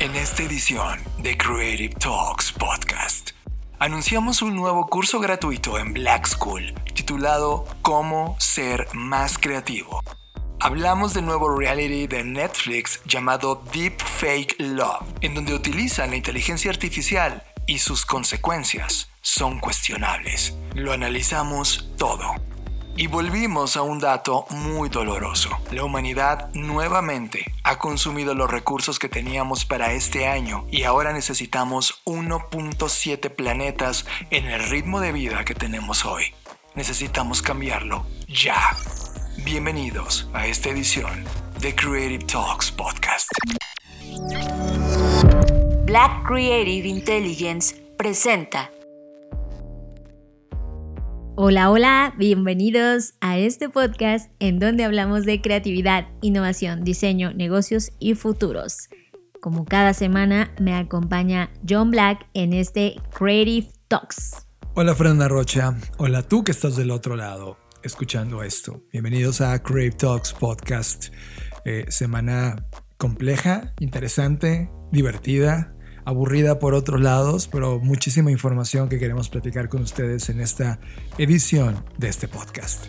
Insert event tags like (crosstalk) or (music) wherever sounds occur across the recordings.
En esta edición de Creative Talks Podcast, anunciamos un nuevo curso gratuito en Black School titulado Cómo ser más creativo. Hablamos del nuevo reality de Netflix llamado Deep Fake Love, en donde utilizan la inteligencia artificial y sus consecuencias son cuestionables. Lo analizamos todo. Y volvimos a un dato muy doloroso. La humanidad nuevamente ha consumido los recursos que teníamos para este año y ahora necesitamos 1.7 planetas en el ritmo de vida que tenemos hoy. Necesitamos cambiarlo ya. Bienvenidos a esta edición de Creative Talks Podcast. Black Creative Intelligence presenta Hola, hola, bienvenidos a este podcast en donde hablamos de creatividad, innovación, diseño, negocios y futuros. Como cada semana me acompaña John Black en este Creative Talks. Hola Fernanda Rocha, hola tú que estás del otro lado escuchando esto. Bienvenidos a Creative Talks Podcast. Eh, semana compleja, interesante, divertida aburrida por otros lados, pero muchísima información que queremos platicar con ustedes en esta edición de este podcast.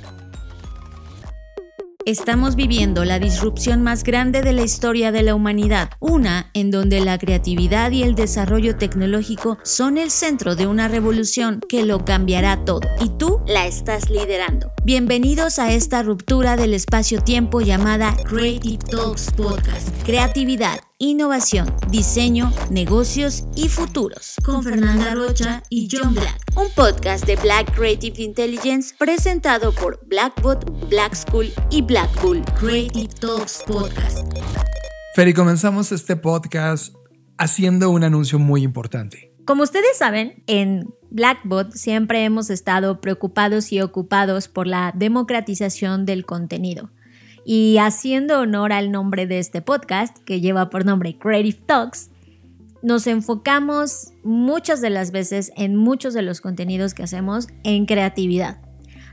Estamos viviendo la disrupción más grande de la historia de la humanidad, una en donde la creatividad y el desarrollo tecnológico son el centro de una revolución que lo cambiará todo, y tú la estás liderando. Bienvenidos a esta ruptura del espacio-tiempo llamada Creative Talks Podcast. Creatividad, innovación, diseño, negocios y futuros. Con Fernanda Rocha y John Black. Un podcast de Black Creative Intelligence presentado por Blackbot, Black School y Blackpool. Creative Talks Podcast. Ferry, comenzamos este podcast haciendo un anuncio muy importante. Como ustedes saben, en Blackbot siempre hemos estado preocupados y ocupados por la democratización del contenido. Y haciendo honor al nombre de este podcast, que lleva por nombre Creative Talks, nos enfocamos muchas de las veces en muchos de los contenidos que hacemos en creatividad.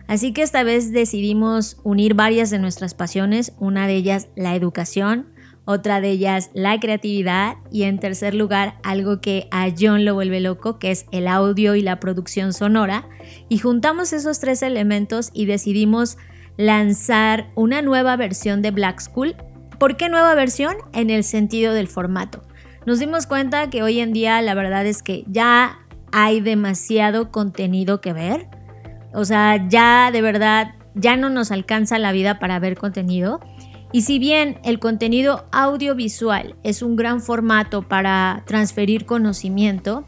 Así que esta vez decidimos unir varias de nuestras pasiones, una de ellas la educación, otra de ellas la creatividad y en tercer lugar algo que a John lo vuelve loco, que es el audio y la producción sonora. Y juntamos esos tres elementos y decidimos lanzar una nueva versión de Black School. ¿Por qué nueva versión? En el sentido del formato. Nos dimos cuenta que hoy en día la verdad es que ya hay demasiado contenido que ver. O sea, ya de verdad, ya no nos alcanza la vida para ver contenido. Y si bien el contenido audiovisual es un gran formato para transferir conocimiento,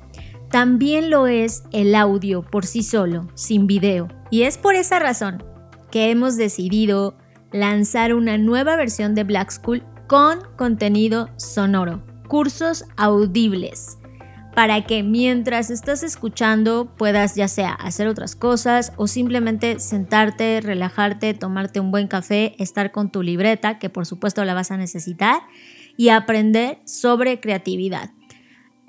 también lo es el audio por sí solo, sin video. Y es por esa razón que hemos decidido lanzar una nueva versión de Black School con contenido sonoro, cursos audibles, para que mientras estás escuchando puedas ya sea hacer otras cosas o simplemente sentarte, relajarte, tomarte un buen café, estar con tu libreta, que por supuesto la vas a necesitar, y aprender sobre creatividad.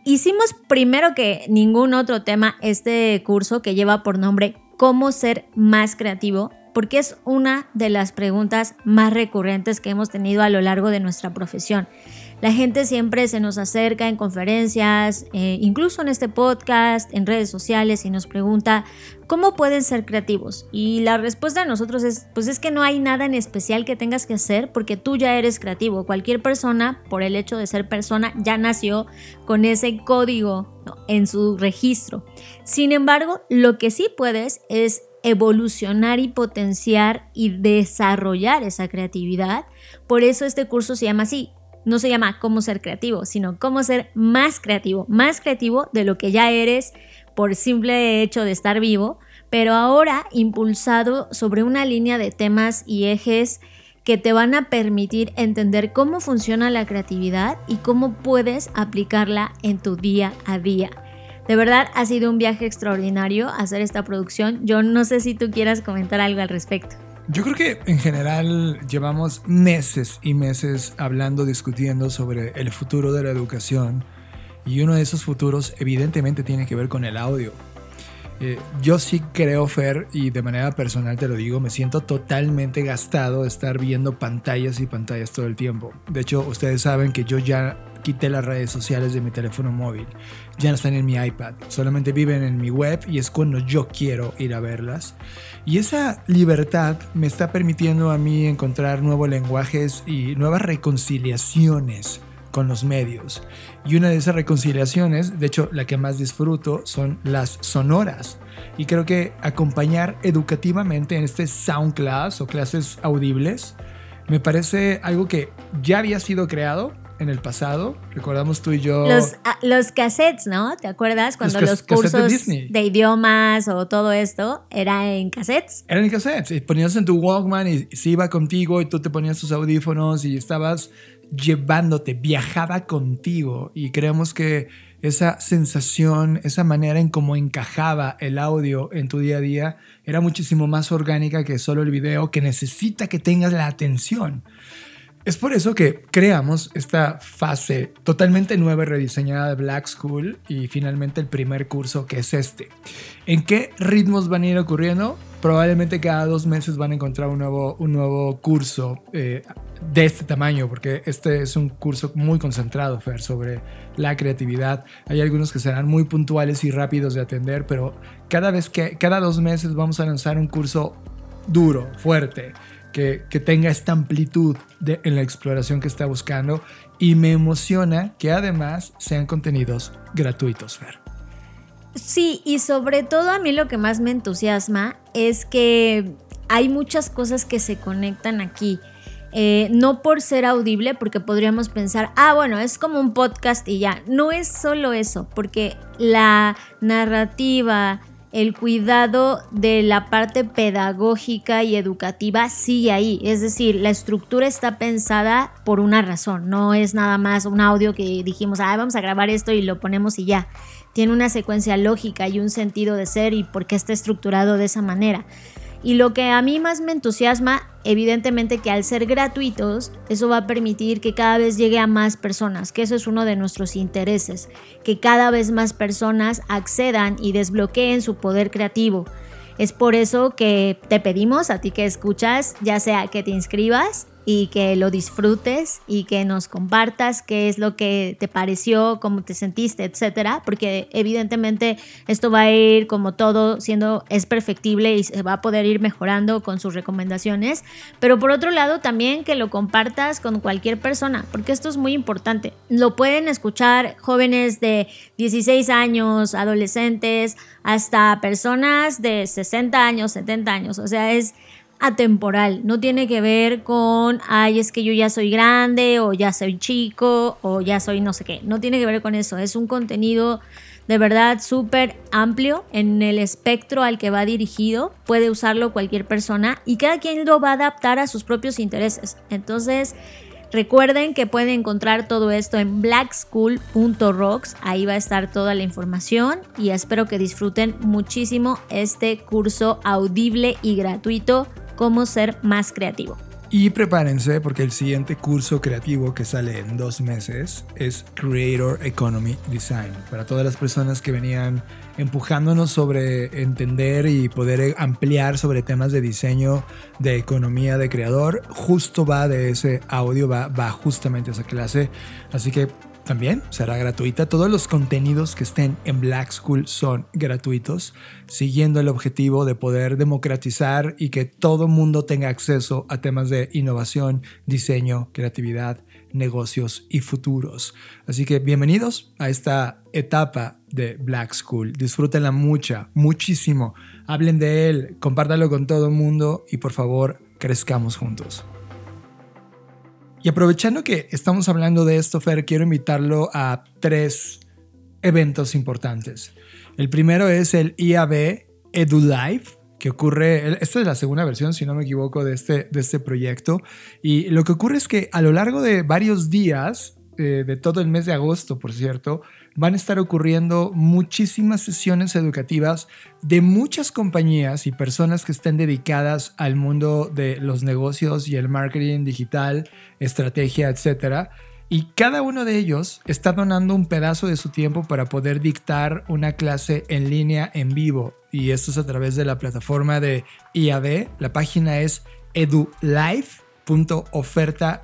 Hicimos primero que ningún otro tema este curso que lleva por nombre Cómo ser más creativo porque es una de las preguntas más recurrentes que hemos tenido a lo largo de nuestra profesión. La gente siempre se nos acerca en conferencias, eh, incluso en este podcast, en redes sociales y nos pregunta cómo pueden ser creativos. Y la respuesta de nosotros es, pues es que no hay nada en especial que tengas que hacer porque tú ya eres creativo. Cualquier persona, por el hecho de ser persona, ya nació con ese código en su registro. Sin embargo, lo que sí puedes es evolucionar y potenciar y desarrollar esa creatividad. Por eso este curso se llama así. No se llama cómo ser creativo, sino cómo ser más creativo, más creativo de lo que ya eres por simple hecho de estar vivo, pero ahora impulsado sobre una línea de temas y ejes que te van a permitir entender cómo funciona la creatividad y cómo puedes aplicarla en tu día a día. De verdad ha sido un viaje extraordinario hacer esta producción. Yo no sé si tú quieras comentar algo al respecto. Yo creo que en general llevamos meses y meses hablando, discutiendo sobre el futuro de la educación y uno de esos futuros evidentemente tiene que ver con el audio. Eh, yo sí creo, Fer, y de manera personal te lo digo, me siento totalmente gastado de estar viendo pantallas y pantallas todo el tiempo. De hecho, ustedes saben que yo ya quité las redes sociales de mi teléfono móvil. Ya no están en mi iPad, solamente viven en mi web y es cuando yo quiero ir a verlas. Y esa libertad me está permitiendo a mí encontrar nuevos lenguajes y nuevas reconciliaciones con los medios. Y una de esas reconciliaciones, de hecho la que más disfruto, son las sonoras. Y creo que acompañar educativamente en este sound class o clases audibles me parece algo que ya había sido creado en el pasado. Recordamos tú y yo. Los, ah, los cassettes, ¿no? ¿Te acuerdas? Cuando los, cursos de, idiomas o todo esto era en cassettes. Eran en cassettes. Y ponías en tu Walkman y se iba contigo y tú te ponías tus audífonos y estabas llevándote, viajaba contigo. Y creemos que esa sensación, esa manera en cómo encajaba el audio en tu día a día era muchísimo más orgánica que solo el video que necesita que tengas la atención. Es por eso que creamos esta fase totalmente nueva y rediseñada de Black School y finalmente el primer curso que es este. ¿En qué ritmos van a ir ocurriendo? Probablemente cada dos meses van a encontrar un nuevo, un nuevo curso eh, de este tamaño, porque este es un curso muy concentrado, Fer, sobre la creatividad. Hay algunos que serán muy puntuales y rápidos de atender, pero cada vez que, cada dos meses vamos a lanzar un curso duro, fuerte, que, tenga esta amplitud en la exploración que está buscando y me emociona que además sean contenidos gratuitos, Fer. Sí, y sobre todo a mí lo que más me entusiasma es que hay muchas cosas que se conectan aquí. Eh, no por ser audible, porque podríamos pensar, ah, bueno, es como un podcast y ya. No es solo eso, porque la narrativa, el cuidado de la parte pedagógica y educativa sigue ahí. Es decir, la estructura está pensada por una razón. No es nada más un audio que dijimos, ah, vamos a grabar esto y lo ponemos y ya. Tiene una secuencia lógica y un sentido de ser y por qué está estructurado de esa manera. Y lo que a mí más me entusiasma, evidentemente que al ser gratuitos, eso va a permitir que cada vez llegue a más personas, que eso es uno de nuestros intereses, que cada vez más personas accedan y desbloqueen su poder creativo. Es por eso que te pedimos a ti que escuchas, ya sea que te inscribas y que lo disfrutes y que nos compartas qué es lo que te pareció, cómo te sentiste, etcétera, porque evidentemente esto va a ir como todo siendo es perfectible y se va a poder ir mejorando con sus recomendaciones, pero por otro lado también que lo compartas con cualquier persona, porque esto es muy importante. Lo pueden escuchar jóvenes de 16 años, adolescentes, hasta personas de 60 años, 70 años, o sea, es atemporal, no tiene que ver con, ay, es que yo ya soy grande o ya soy chico o ya soy no sé qué, no tiene que ver con eso, es un contenido de verdad súper amplio en el espectro al que va dirigido, puede usarlo cualquier persona y cada quien lo va a adaptar a sus propios intereses. Entonces, recuerden que pueden encontrar todo esto en blackschool.rocks, ahí va a estar toda la información y espero que disfruten muchísimo este curso audible y gratuito cómo ser más creativo. Y prepárense porque el siguiente curso creativo que sale en dos meses es Creator Economy Design. Para todas las personas que venían empujándonos sobre entender y poder ampliar sobre temas de diseño, de economía, de creador, justo va de ese audio, va, va justamente esa clase. Así que también será gratuita. Todos los contenidos que estén en Black School son gratuitos, siguiendo el objetivo de poder democratizar y que todo mundo tenga acceso a temas de innovación, diseño, creatividad, negocios y futuros. Así que bienvenidos a esta etapa de Black School. Disfrútenla mucha, muchísimo. Hablen de él, compártalo con todo el mundo y por favor, crezcamos juntos. Y aprovechando que estamos hablando de esto, Fer, quiero invitarlo a tres eventos importantes. El primero es el IAB EduLive, que ocurre, esta es la segunda versión, si no me equivoco, de este, de este proyecto. Y lo que ocurre es que a lo largo de varios días, eh, de todo el mes de agosto, por cierto, van a estar ocurriendo muchísimas sesiones educativas de muchas compañías y personas que estén dedicadas al mundo de los negocios y el marketing digital, estrategia, etc. Y cada uno de ellos está donando un pedazo de su tiempo para poder dictar una clase en línea en vivo. Y esto es a través de la plataforma de IAB. La página es edulife.oferta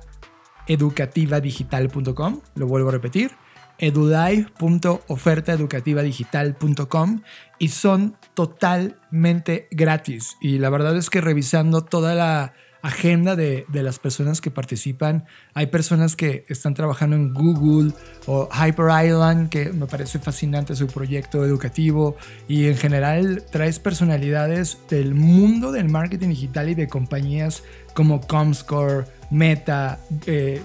educativadigital.com. Lo vuelvo a repetir, edulive.ofertaeducativadigital.com y son totalmente gratis. Y la verdad es que revisando toda la agenda de, las personas que participan. Hay personas que están trabajando en Google o Hyper Island, que me parece fascinante su proyecto educativo. Y en general traes personalidades del mundo del marketing digital y de compañías como Comscore, Meta, eh,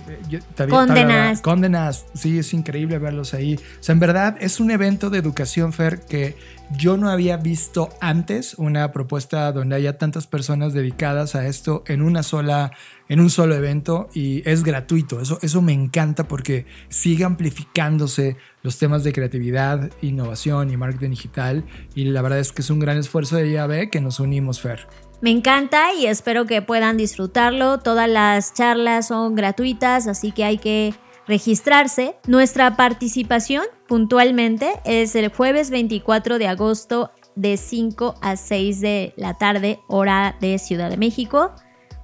Condenas. Condenas, sí, es increíble verlos ahí. O sea, en verdad es un evento de educación, Fer, que yo no había visto antes una propuesta donde haya tantas personas dedicadas a esto en una sola, en un solo evento y es gratuito. Eso, eso me encanta porque sigue amplificándose los temas de creatividad, innovación y marketing digital y la verdad es que es un gran esfuerzo de IAB que nos unimos, Fer. Me encanta y espero que puedan disfrutarlo. Todas las charlas son gratuitas, así que hay que registrarse. Nuestra participación puntualmente es el jueves 24 de agosto de 5 a 6 de la tarde, hora de Ciudad de México.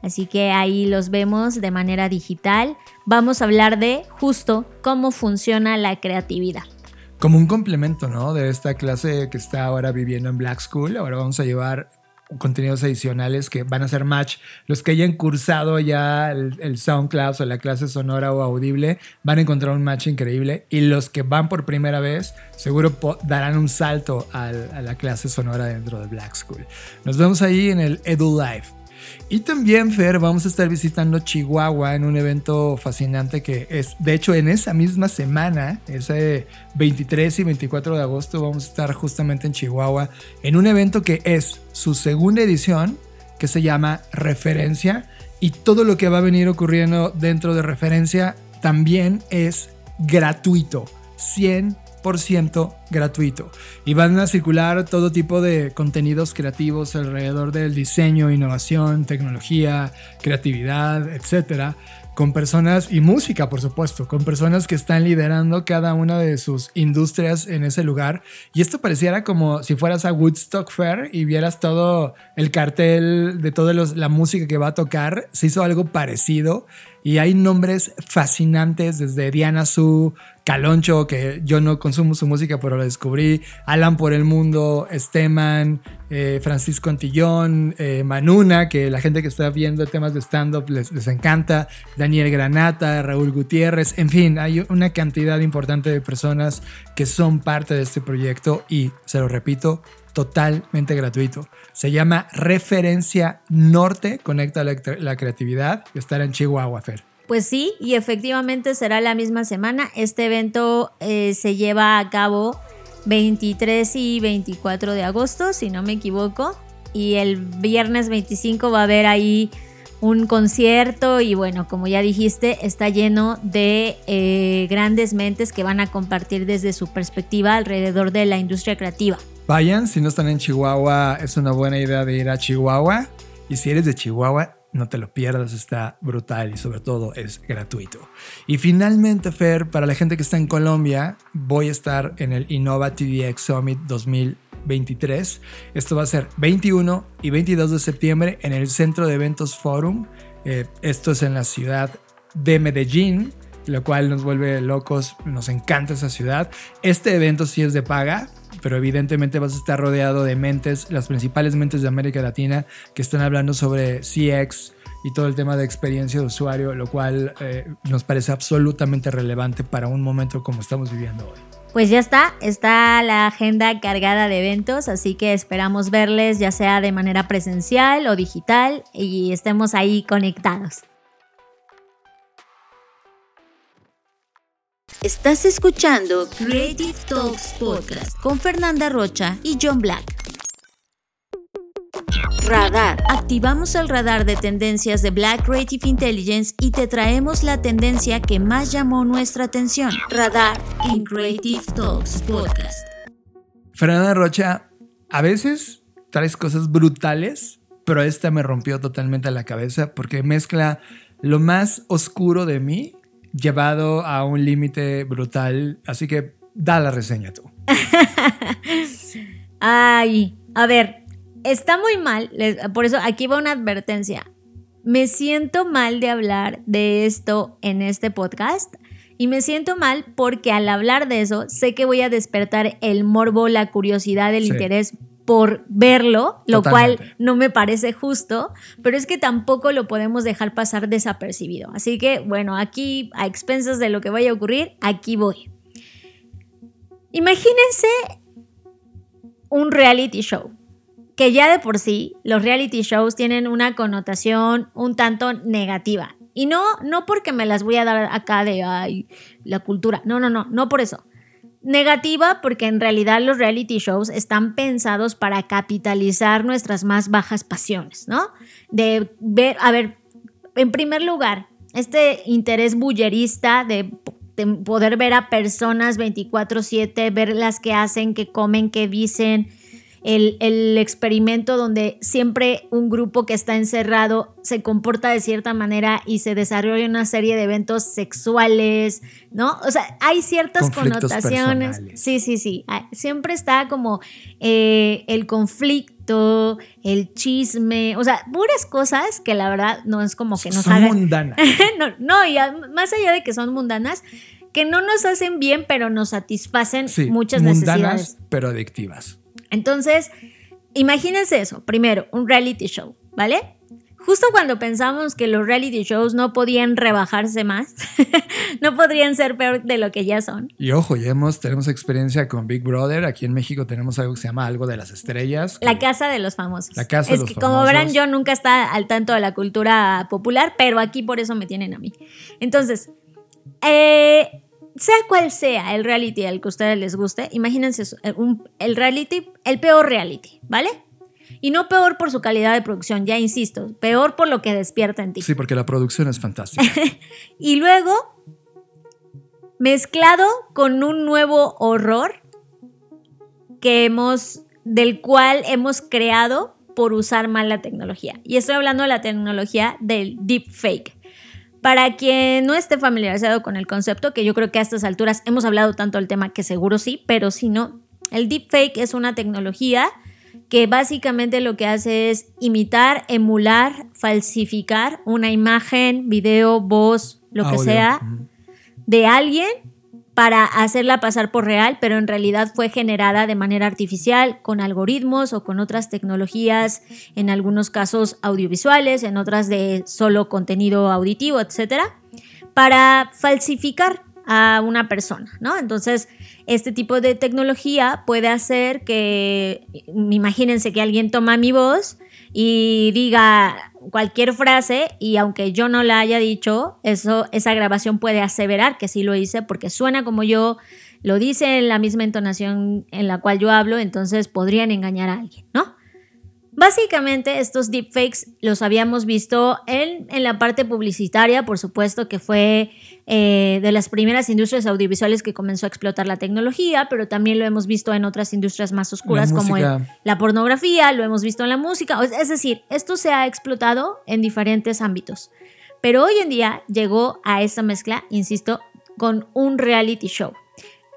Así que ahí los vemos de manera digital. Vamos a hablar de justo cómo funciona la creatividad. Como un complemento, ¿no? De esta clase que está ahora viviendo en Black School. Ahora vamos a llevar contenidos adicionales que van a ser match. Los que hayan cursado ya el, SoundCloud o la clase sonora o audible van a encontrar un match increíble. Y los que van por primera vez seguro darán un salto a la clase sonora dentro de Black School. Nos vemos ahí en el Edu Live. Y también, Fer, vamos a estar visitando Chihuahua en un evento fascinante que es, de hecho, en esa misma semana, ese 23 y 24 de agosto, vamos a estar justamente en Chihuahua en un evento que es su segunda edición, que se llama Referencia. Y todo lo que va a venir ocurriendo dentro de Referencia también es gratuito. 100 ciento gratuito. Y van a circular todo tipo de contenidos creativos alrededor del diseño, innovación, tecnología, creatividad, etcétera con personas y música, por supuesto, con personas que están liderando cada una de sus industrias en ese lugar. Y esto pareciera como si fueras a Woodstock Fair y vieras todo el cartel de toda la música que va a tocar. Se hizo algo parecido y hay nombres fascinantes desde Diana Su, Caloncho, que yo no consumo su música, pero lo descubrí, Alan por el Mundo, Esteman, eh, Francisco Antillón, eh, Manuna, que la gente que está viendo temas de stand-up les, les, encanta, Daniel Granata, Raúl Gutiérrez, en fin, hay una cantidad importante de personas que son parte de este proyecto y, se lo repito, totalmente gratuito. Se llama Referencia Norte, conecta la, creatividad, estará en Chihuahua, Fer. Pues sí, y efectivamente será la misma semana. Este evento eh, se lleva a cabo 23 y 24 de agosto, si no me equivoco. Y el viernes 25 va a haber ahí un concierto y bueno, como ya dijiste, está lleno de eh, grandes mentes que van a compartir desde su perspectiva alrededor de la industria creativa. Vayan, si no están en Chihuahua, es una buena idea de ir a Chihuahua. Y si eres de Chihuahua, no te lo pierdas, está brutal y sobre todo es gratuito. Y finalmente, Fer, para la gente que está en Colombia, voy a estar en el Innova TDX Summit 2023. Esto va a ser 21 y 22 de septiembre en el Centro de Eventos Forum. Eh, esto es en la ciudad de Medellín lo cual nos vuelve locos, nos encanta esa ciudad. Este evento sí es de paga, pero evidentemente vas a estar rodeado de mentes, las principales mentes de América Latina, que están hablando sobre CX y todo el tema de experiencia de usuario, lo cual eh, nos parece absolutamente relevante para un momento como estamos viviendo hoy. Pues ya está, está la agenda cargada de eventos, así que esperamos verles ya sea de manera presencial o digital y estemos ahí conectados. Estás escuchando Creative Talks Podcast con Fernanda Rocha y John Black. Radar. Activamos el radar de tendencias de Black Creative Intelligence y te traemos la tendencia que más llamó nuestra atención. Radar en Creative Talks Podcast. Fernanda Rocha, a veces traes cosas brutales, pero esta me rompió totalmente la cabeza porque mezcla lo más oscuro de mí llevado a un límite brutal. Así que da la reseña tú. (laughs) Ay, a ver, está muy mal. Por eso aquí va una advertencia. me siento mal de hablar de esto en este podcast. Y me siento mal porque al hablar de eso, sé que voy a despertar el morbo, la curiosidad, el Sí. interés por verlo, lo Totalmente. cual no me parece justo, pero es que tampoco lo podemos dejar pasar desapercibido. Así que, bueno, aquí, a expensas de lo que vaya a ocurrir, aquí voy. Imagínense un reality show, que ya de por sí los reality shows tienen una connotación un tanto negativa. Y no, no porque me las voy a dar acá de ay, la cultura. No, no, no, no por eso. Negativa porque en realidad los reality shows están pensados para capitalizar nuestras más bajas pasiones, ¿no? De ver, a ver, en primer lugar, este interés bullerista de, de poder ver a personas 24/7, ver las que hacen, que comen, que dicen, el, el experimento donde siempre un grupo que está encerrado se comporta de cierta manera y se desarrolla una serie de eventos sexuales, ¿no? O sea, hay ciertas connotaciones. personales. Sí, sí, sí. Ah, Siempre está como eh, el conflicto, el chisme, o sea, puras cosas que la verdad no es como que nos Son hagan. mundanas. (laughs) no, no, y más allá de que son mundanas, que no nos hacen bien, pero nos satisfacen Sí, muchas mundanas, necesidades. pero adictivas. Entonces, imagínense eso. Primero, un reality show, ¿vale? Justo cuando pensamos que los reality shows no podían rebajarse más, (laughs) no podrían ser peor de lo que ya son. Y ojo, ya hemos, tenemos experiencia con Big Brother. Aquí en México tenemos algo que se llama algo de las estrellas. La casa de los famosos. La casa de es los que como famosos. verán, yo nunca está al tanto de la cultura popular, pero aquí por eso me tienen a mí. Entonces, eh, sea cual sea el reality al que a ustedes les guste, imagínense eso, eh, un- el reality, el peor reality, ¿vale? Y no peor por su calidad de producción, ya insisto, peor por lo que despierta en ti. Sí, porque la producción es fantástica. (laughs) Y luego, mezclado con un nuevo horror que hemos, del cual hemos creado por usar mal la tecnología. Y estoy hablando de la tecnología del deepfake. Para quien no esté familiarizado con el concepto, que yo creo que a estas alturas hemos hablado tanto del tema que seguro sí, pero si no, el deepfake es una tecnología que básicamente lo que hace es imitar, emular, falsificar una imagen, video, voz, lo que sea, de alguien para hacerla pasar por real, pero en realidad fue generada de manera artificial con algoritmos o con otras tecnologías, en algunos casos audiovisuales, en otras de solo contenido auditivo, etcétera, para falsificar a una persona, ¿no? Entonces, este tipo de tecnología puede hacer que, imagínense que alguien toma mi voz y diga cualquier frase y aunque yo no la haya dicho, eso, esa grabación puede aseverar que sí lo hice porque suena como yo, lo dice en la misma entonación en la cual yo hablo, entonces podrían engañar a alguien, ¿no? Básicamente estos deepfakes los habíamos visto en, en la parte publicitaria, por supuesto que fue eh, de las primeras industrias audiovisuales que comenzó a explotar la tecnología, pero también lo hemos visto en otras industrias más oscuras como el- la pornografía, lo hemos visto en la música, es decir, esto se ha explotado en diferentes ámbitos. Pero hoy en día llegó a esta mezcla, insisto, con un reality show.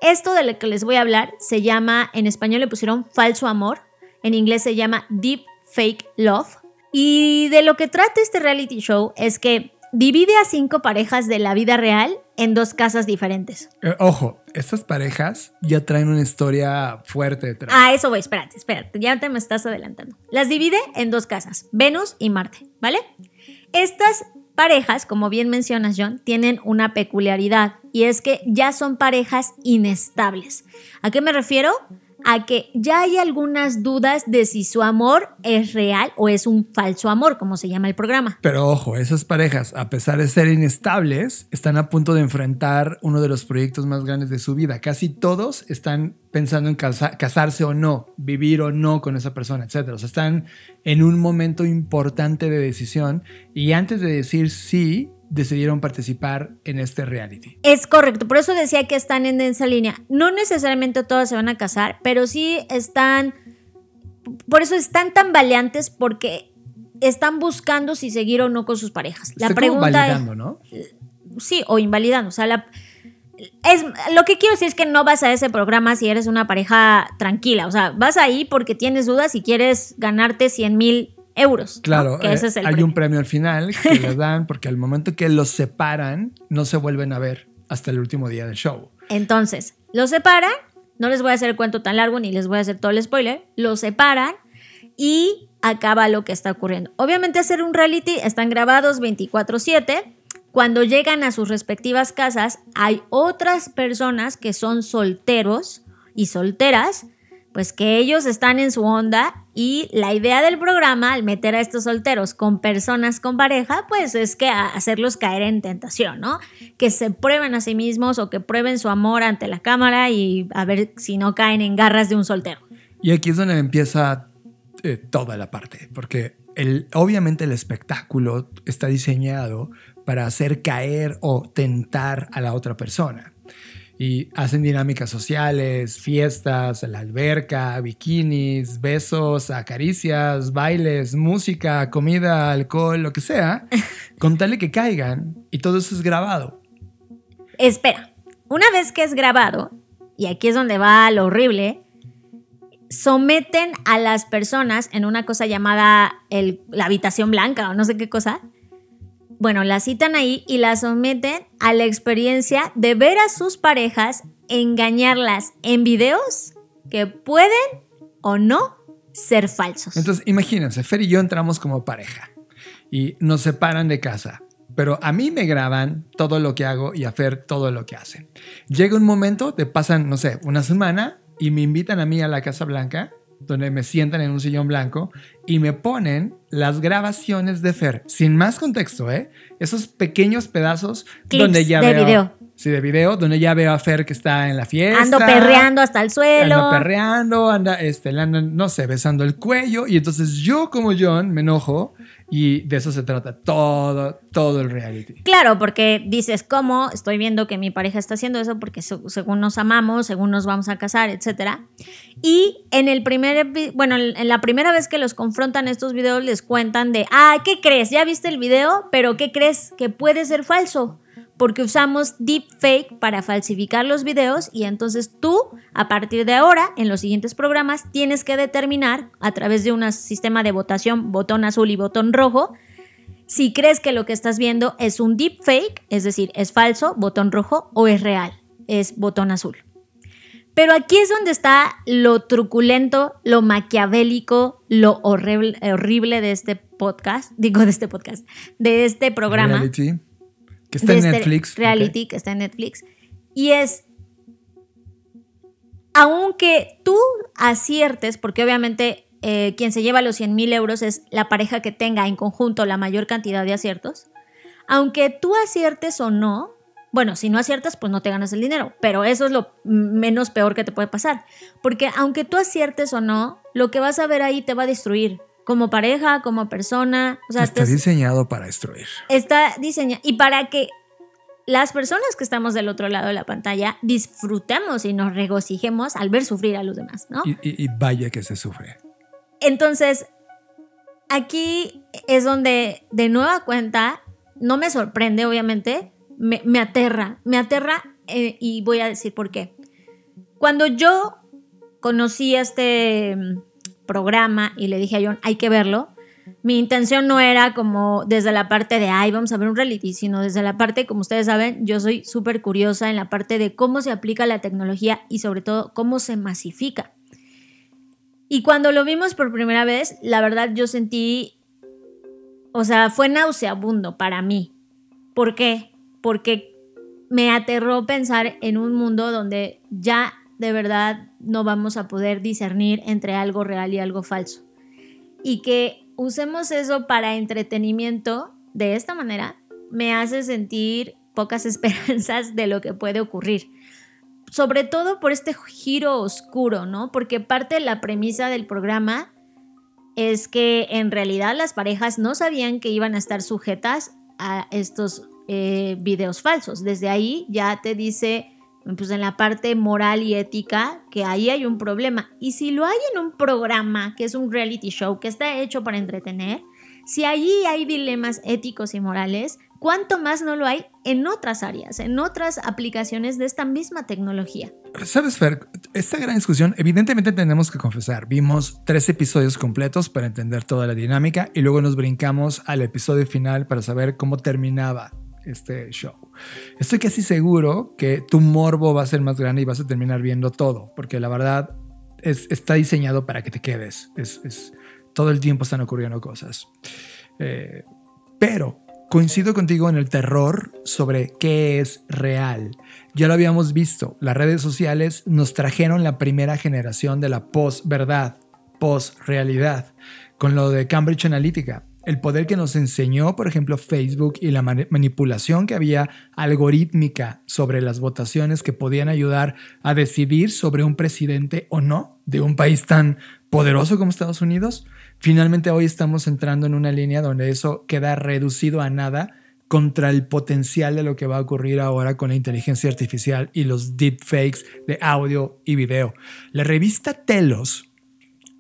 Esto de lo que les voy a hablar se llama, en español le pusieron falso amor, en inglés se llama Deep Fake Love. Y de lo que trata este reality show es que divide a cinco parejas de la vida real en dos casas diferentes. Eh, ojo, estas parejas ya traen una historia fuerte detrás. Ah, eso voy, espérate, espérate, ya te me estás adelantando. Las divide en dos casas, Venus y Marte, ¿vale? Estas parejas, como bien mencionas, John, tienen una peculiaridad y es que ya son parejas inestables. ¿A qué me refiero? A que ya hay algunas dudas de si su amor es real o es un falso amor, como se llama el programa. Pero ojo, esas parejas, a pesar de ser inestables, están a punto de enfrentar uno de los proyectos más grandes de su vida. Casi todos están pensando en casa- casarse o no, vivir o no con esa persona, etc. O sea, están en un momento importante de decisión y antes de decir sí, decidieron participar en este reality. Es correcto, por eso decía que están en esa línea. No necesariamente todas se van a casar, pero sí están, por eso están tan valiantes porque están buscando si seguir o no con sus parejas. La Está como pregunta validando, ¿no? es, sí, o invalidando, o sea, la, es, lo que quiero decir es que no vas a ese programa si eres una pareja tranquila, o sea, vas ahí porque tienes dudas y quieres ganarte 100 mil euros. Claro, que ese eh, es el hay premio. un premio al final que les (laughs) dan porque al momento que los separan no se vuelven a ver hasta el último día del show. Entonces, los separan, no les voy a hacer el cuento tan largo ni les voy a hacer todo el spoiler, los separan y acaba lo que está ocurriendo. Obviamente hacer un reality están grabados 24/7. Cuando llegan a sus respectivas casas, hay otras personas que son solteros y solteras, pues que ellos están en su onda y la idea del programa al meter a estos solteros con personas con pareja, pues es que hacerlos caer en tentación, ¿no? Que se prueben a sí mismos o que prueben su amor ante la cámara y a ver si no caen en garras de un soltero. Y aquí es donde empieza eh, toda la parte, porque el, obviamente el espectáculo está diseñado para hacer caer o tentar a la otra persona. Y hacen dinámicas sociales, fiestas, la alberca, bikinis, besos, acaricias, bailes, música, comida, alcohol, lo que sea, (laughs) con tal de que caigan y todo eso es grabado. Espera, una vez que es grabado, y aquí es donde va lo horrible, someten a las personas en una cosa llamada el- la habitación blanca o no sé qué cosa. Bueno, la citan ahí y la someten a la experiencia de ver a sus parejas engañarlas en videos que pueden o no ser falsos. Entonces, imagínense, Fer y yo entramos como pareja y nos separan de casa. Pero a mí me graban todo lo que hago y a Fer todo lo que hace. Llega un momento, te pasan, no sé, una semana y me invitan a mí a la Casa Blanca, donde me sientan en un sillón blanco y me ponen las grabaciones de Fer, sin más contexto, ¿eh? Esos pequeños pedazos Clips donde ya de veo. video. Sí, de video, donde ya veo a Fer que está en la fiesta. Ando perreando hasta el suelo. Anda perreando, anda, este, le andan, no sé, besando el cuello. Y entonces yo, como John, me enojo. Y de eso se trata todo, todo el reality. Claro, porque dices, ¿cómo? Estoy viendo que mi pareja está haciendo eso porque se- según nos amamos, según nos vamos a casar, etc. Y en el primer, bueno, en en la primera vez que los confrontan estos videos les cuentan de, ah, ¿qué crees? ¿Ya viste el video? Pero ¿qué crees? Que puede ser falso. Porque usamos deepfake para falsificar los videos y entonces tú, a partir de ahora, en los siguientes programas, tienes que determinar a través de un sistema de votación, botón azul y botón rojo, si crees que lo que estás viendo es un deepfake, es decir, es falso, botón rojo, o es real, es botón azul. Pero aquí es donde está lo truculento, lo maquiavélico, lo horrible, horrible de este podcast, digo de este podcast, de este programa, Reality. Que está en este Netflix. reality que está en Netflix. Y es, aunque tú aciertes, porque obviamente eh, quien se lleva los 100 mil euros es la pareja que tenga en conjunto la mayor cantidad de aciertos, aunque tú aciertes o no, bueno, si no aciertas, pues no te ganas el dinero, pero eso es lo menos peor que te puede pasar, porque aunque tú aciertes o no, lo que vas a ver ahí te va a destruir, como pareja, como persona, o sea, está diseñado para destruir. está diseñado y para que las personas que estamos del otro lado de la pantalla disfrutemos y nos regocijemos al ver sufrir a los demás, ¿no? Y, y- y vaya que se sufre. Entonces, aquí es donde de nueva cuenta, no me sorprende, obviamente, me, me aterra, me aterra eh, y voy a decir por qué. Cuando yo conocí este mm, programa y le dije a John, hay que verlo, mi intención no era como desde la parte de, ay, vamos a ver un reality, sino desde la parte, como ustedes saben, yo soy súper curiosa en la parte de cómo se aplica la tecnología y sobre todo cómo se masifica. Y cuando lo vimos por primera vez, la verdad yo sentí, o sea, fue nauseabundo para mí. ¿Por qué? Porque me aterró pensar en un mundo donde ya de verdad no vamos a poder discernir entre algo real y algo falso. Y que usemos eso para entretenimiento de esta manera me hace sentir pocas (laughs) esperanzas de lo que puede ocurrir sobre todo por este giro oscuro, ¿no? Porque parte de la premisa del programa es que en realidad las parejas no sabían que iban a estar sujetas a estos eh, videos falsos. Desde ahí ya te dice, pues en la parte moral y ética, que ahí hay un problema. Y si lo hay en un programa, que es un reality show, que está hecho para entretener, Si allí hay dilemas éticos y morales, ¿cuánto más no lo hay en otras áreas, en otras aplicaciones de esta misma tecnología? Sabes, Fer, esta gran discusión, evidentemente tenemos que confesar, vimos tres episodios completos para entender toda la dinámica y luego nos brincamos al episodio final para saber cómo terminaba este show. Estoy casi seguro que tu morbo va a ser más grande y vas a terminar viendo todo, porque la verdad es, está diseñado para que te quedes. Es, todo el tiempo están ocurriendo cosas. Eh, pero coincido contigo en el terror sobre qué es real. Ya lo habíamos visto, las redes sociales nos trajeron la primera generación de la post-verdad, post-realidad, con lo de Cambridge Analytica el poder que nos enseñó, por ejemplo, Facebook y la manipulación que había algorítmica sobre las votaciones que podían ayudar a decidir sobre un presidente o no de un país tan poderoso como Estados Unidos, finalmente hoy estamos entrando en una línea donde eso queda reducido a nada contra el potencial de lo que va a ocurrir ahora con la inteligencia artificial y los deepfakes de audio y video. La revista Telos,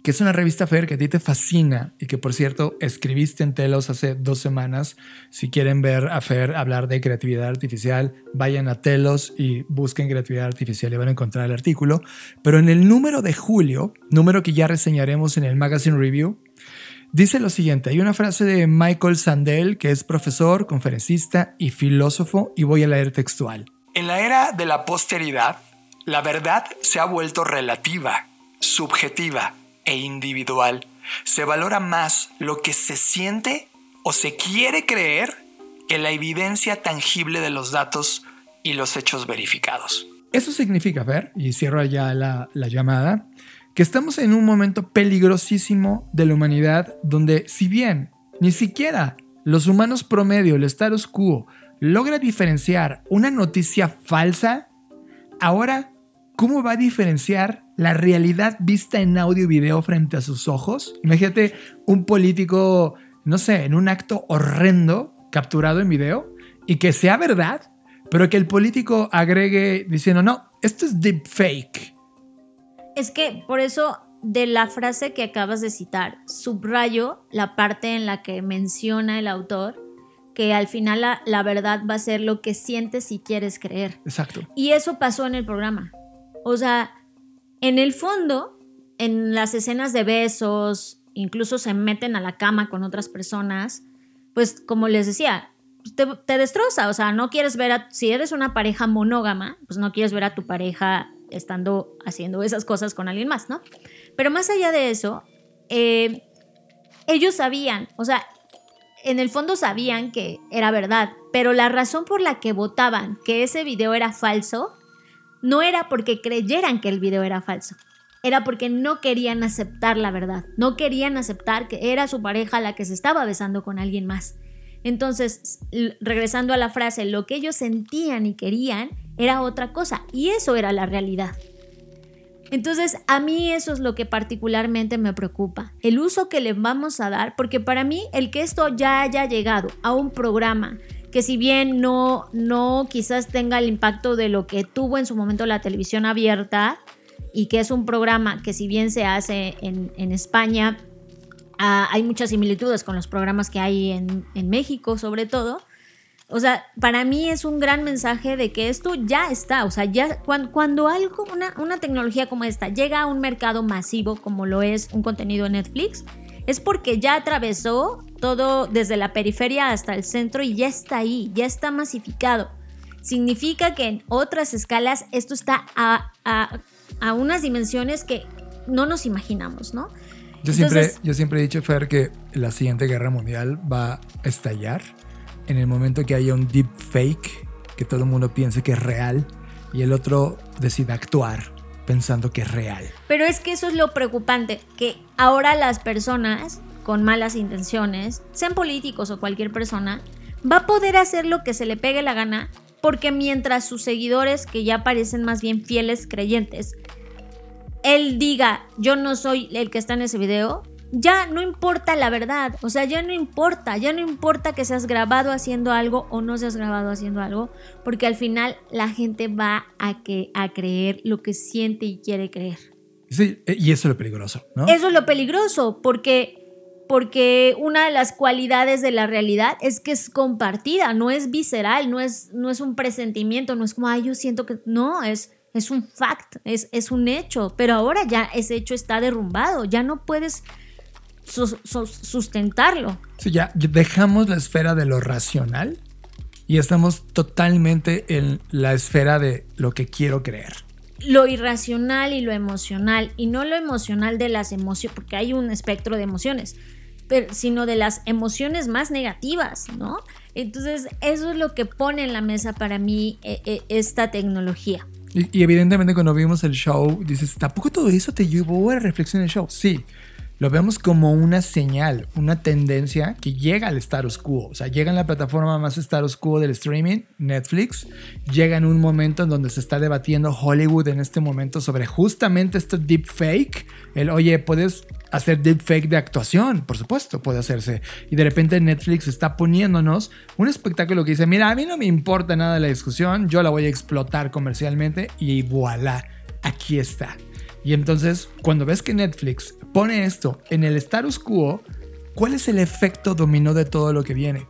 que es una revista Fer que a ti te fascina y que por cierto escribiste en Telos hace dos semanas. Si quieren ver a Fer hablar de creatividad artificial, vayan a Telos y busquen creatividad artificial y van a encontrar el artículo. Pero en el número de julio, número que ya reseñaremos en el Magazine Review, dice lo siguiente, hay una frase de Michael Sandel, que es profesor, conferencista y filósofo, y voy a leer textual. En la era de la posteridad, la verdad se ha vuelto relativa, subjetiva e individual. Se valora más lo que se siente o se quiere creer que la evidencia tangible de los datos y los hechos verificados. Eso significa, ver, y cierro ya la, la llamada, que estamos en un momento peligrosísimo de la humanidad donde si bien ni siquiera los humanos promedio, el status quo, logra diferenciar una noticia falsa, ahora ¿cómo va a diferenciar la realidad vista en audio y video frente a sus ojos? Imagínate un político, no sé, en un acto horrendo capturado en video y que sea verdad, pero que el político agregue diciendo, no, esto es deepfake. Es que por eso de la frase que acabas de citar, subrayo la parte en la que menciona el autor que al final la, la, verdad va a ser lo que sientes y quieres creer. Exacto. Y eso pasó en el programa. O sea, en el fondo, en las escenas de besos, incluso se meten a la cama con otras personas, pues como les decía, te, destroza, o sea, no quieres ver a, si eres una pareja monógama, pues no quieres ver a tu pareja estando haciendo esas cosas con alguien más, ¿no? Pero más allá de eso, eh, ellos sabían, o sea, en el fondo sabían que era verdad, pero la razón por la que votaban que ese video era falso no era porque creyeran que el video era falso, era porque no querían aceptar la verdad, no querían aceptar que era su pareja la que se estaba besando con alguien más. Entonces, regresando a la frase, lo que ellos sentían y querían era otra cosa, y eso era la realidad. Entonces, a mí eso es lo que particularmente me preocupa, el uso que le vamos a dar, porque para mí el que esto ya haya llegado a un programa que si bien no, no quizás tenga el impacto de lo que tuvo en su momento la televisión abierta y que es un programa que si bien se hace en, España, ah, hay muchas similitudes con los programas que hay en, México sobre todo. O sea, para mí es un gran mensaje de que esto ya está. O sea, ya cuando, cuando algo, una, una tecnología como esta llega a un mercado masivo como lo es un contenido en Netflix, es porque ya atravesó todo desde la periferia hasta el centro y ya está ahí, ya está masificado. Significa que en otras escalas esto está a, unas dimensiones que no nos imaginamos, ¿no? Yo siempre, yo siempre he dicho, Fer, que la siguiente guerra mundial va a estallar en el momento que haya un deep fake, que todo el mundo piense que es real y el otro decida actuar pensando que es real. Pero es que eso es lo preocupante, que ahora las personas con malas intenciones, sean políticos o cualquier persona, va a poder hacer lo que se le pegue la gana porque mientras sus seguidores, que ya parecen más bien fieles creyentes, él diga, yo no soy el que está en ese video, ya no importa la verdad, o sea, ya no importa, ya no importa que seas grabado haciendo algo o no seas grabado haciendo algo, porque al final la gente va a, que, a creer lo que siente y quiere creer. Sí, y eso es lo peligroso, ¿no? Eso es lo peligroso, porque porque una de las cualidades de la realidad es que es compartida, no es visceral, no es, no es un presentimiento, no es como, ay, yo siento que, no, es, es un fact, es, es un hecho, pero ahora ya ese hecho está derrumbado, ya no puedes sustentarlo. Sí, ya dejamos la esfera de lo racional y estamos totalmente en la esfera de lo que quiero creer lo irracional y lo emocional, y no lo emocional de las emociones, porque hay un espectro de emociones, sino de las emociones más negativas, ¿no? Entonces, eso es lo que pone en la mesa para mí eh, eh, esta tecnología. Y, evidentemente cuando vimos el show, dices, ¿tampoco todo eso te llevó a reflexionar el show? Sí, lo vemos como una señal, una tendencia que llega al status quo. O sea, llega en la plataforma más status quo del streaming, Netflix. Llega en un momento en donde se está debatiendo Hollywood en este momento sobre justamente este deepfake. El, oye, puedes hacer deepfake de actuación, por supuesto, puede hacerse. Y de repente Netflix está poniéndonos un espectáculo que dice, mira, a mí no me importa nada la discusión, yo la voy a explotar comercialmente y voilà, aquí está. Y entonces, cuando ves que Netflix pone esto en el status quo, ¿cuál es el efecto dominó de todo lo que viene?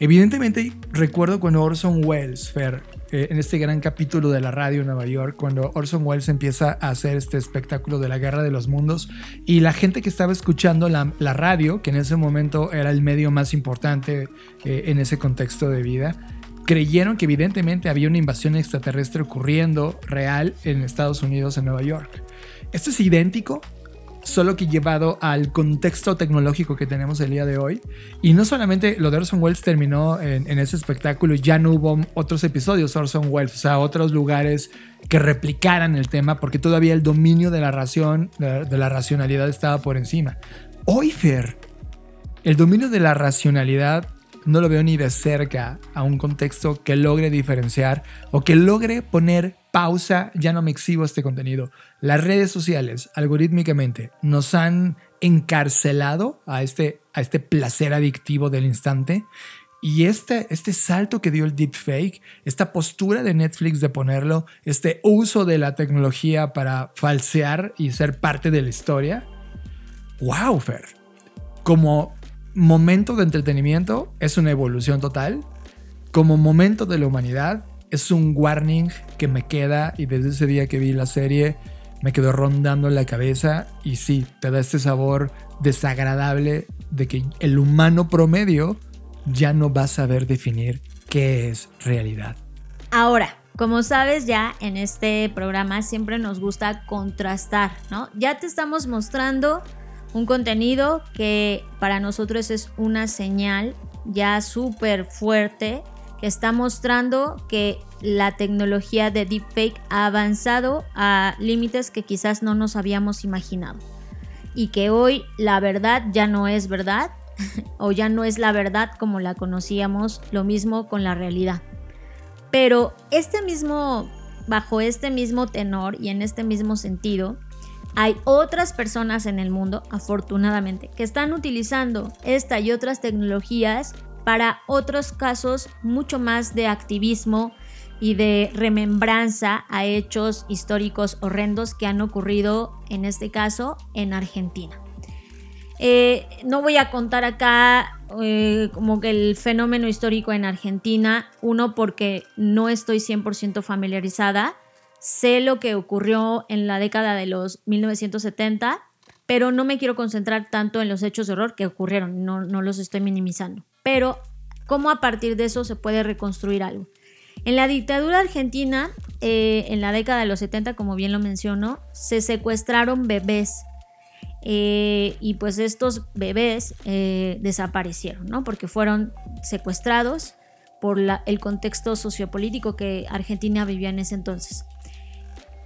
Evidentemente, recuerdo cuando Orson Welles, Fer, eh, en este gran capítulo de la radio en Nueva York, cuando Orson Welles empieza a hacer este espectáculo de la guerra de los mundos y la gente que estaba escuchando la, radio, que en ese momento era el medio más importante eh, en ese contexto de vida, creyeron que evidentemente había una invasión extraterrestre ocurriendo real en Estados Unidos, en Nueva York. Esto es idéntico, solo que llevado al contexto tecnológico que tenemos el día de hoy. Y no solamente lo de Orson Welles terminó en, ese espectáculo, ya no hubo otros episodios Orson Welles, o sea, otros lugares que replicaran el tema, porque todavía el dominio de la ración, de, la racionalidad estaba por encima. Hoy, Fer, el dominio de la racionalidad no lo veo ni de cerca a un contexto que logre diferenciar o que logre poner pausa, ya no me exhibo este contenido. Las redes sociales, algorítmicamente, nos han encarcelado a este, este placer adictivo del instante. Y este, este salto que dio el deepfake, esta postura de Netflix de ponerlo, este uso de la tecnología para falsear y ser parte de la historia, wow, Fer. Como momento de entretenimiento es una evolución total. Como momento de la humanidad es un warning que me queda y desde ese día que vi la serie me quedó rondando en la cabeza y sí, te da este sabor desagradable de que el humano promedio ya no va a saber definir qué es realidad. Ahora, como sabes ya en este programa siempre nos gusta contrastar, ¿no? Ya te estamos mostrando un contenido que para nosotros es una señal ya súper fuerte que está mostrando que la tecnología de deepfake ha avanzado a límites que quizás no nos habíamos imaginado. Y que hoy la verdad ya no es verdad (laughs) o ya no es la verdad como la conocíamos, lo mismo con la realidad. Pero este mismo, bajo este mismo tenor y en este mismo sentido, hay otras personas en el mundo, afortunadamente, que están utilizando esta y otras tecnologías para otros casos mucho más de activismo y de remembranza a hechos históricos horrendos que han ocurrido, en este caso, en Argentina. Eh, no voy a contar acá eh, como que el fenómeno histórico en Argentina, uno porque no estoy 100% familiarizada, sé lo que ocurrió en la década de los 1970, pero no me quiero concentrar tanto en los hechos de horror que ocurrieron, no, no los estoy minimizando pero cómo a partir de eso se puede reconstruir algo. En la dictadura argentina, eh, en la década de los 70, como bien lo mencionó, se secuestraron bebés. Eh, y pues estos bebés eh, desaparecieron, ¿no? Porque fueron secuestrados por el contexto sociopolítico que Argentina vivía en ese entonces.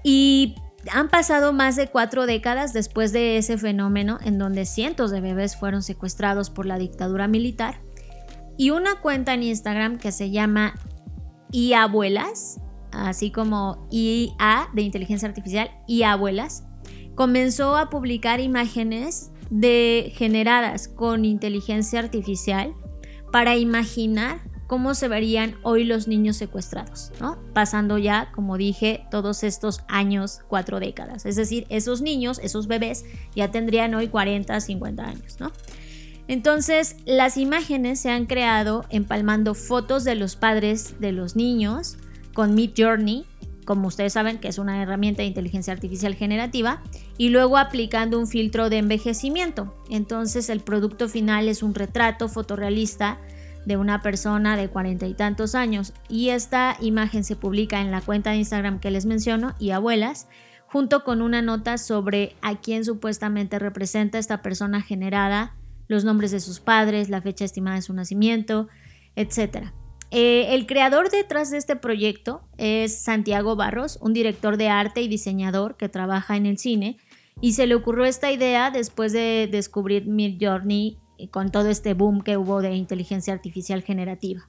Y han pasado más de cuatro décadas después de ese fenómeno en donde cientos de bebés fueron secuestrados por la dictadura militar. Y una cuenta en Instagram que se llama iAbuelas, así como IA de inteligencia artificial, iAbuelas, comenzó a publicar imágenes de generadas con inteligencia artificial para imaginar cómo se verían hoy los niños secuestrados, ¿no? Pasando ya, como dije, todos estos años, cuatro décadas. Es decir, esos niños, esos bebés, ya tendrían hoy 40, 50 años, ¿no? Entonces, las imágenes se han creado empalmando fotos de los padres de los niños con Mid Journey, como ustedes saben que es una herramienta de inteligencia artificial generativa, y luego aplicando un filtro de envejecimiento. Entonces, el producto final es un retrato fotorrealista de una persona de cuarenta y tantos años y esta imagen se publica en la cuenta de Instagram que les menciono y abuelas junto con una nota sobre a quién supuestamente representa esta persona generada los nombres de sus padres, la fecha estimada de su nacimiento, etc. Eh, el creador detrás de este proyecto es Santiago Barros, un director de arte y diseñador que trabaja en el cine, y se le ocurrió esta idea después de descubrir Mid Journey con todo este boom que hubo de inteligencia artificial generativa.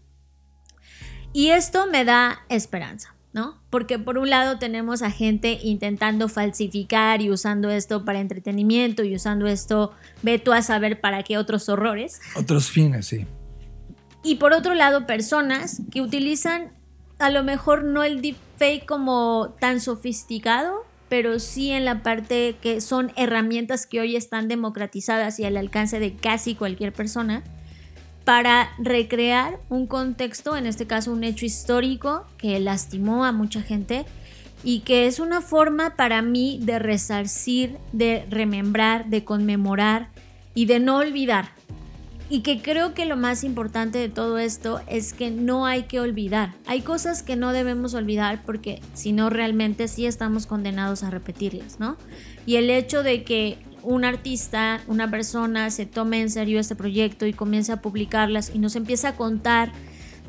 Y esto me da esperanza. ¿no? Porque por un lado tenemos a gente intentando falsificar y usando esto para entretenimiento y usando esto, ve tú a saber para qué otros horrores. Otros fines, sí. Y por otro lado, personas que utilizan a lo mejor no el deepfake como tan sofisticado, pero sí en la parte que son herramientas que hoy están democratizadas y al alcance de casi cualquier persona para recrear un contexto, en este caso un hecho histórico que lastimó a mucha gente y que es una forma para mí de resarcir, de remembrar, de conmemorar y de no olvidar. Y que creo que lo más importante de todo esto es que no hay que olvidar. Hay cosas que no debemos olvidar porque si no realmente sí estamos condenados a repetirlas, ¿no? Y el hecho de que un artista, una persona se tome en serio este proyecto y comience a publicarlas y nos empieza a contar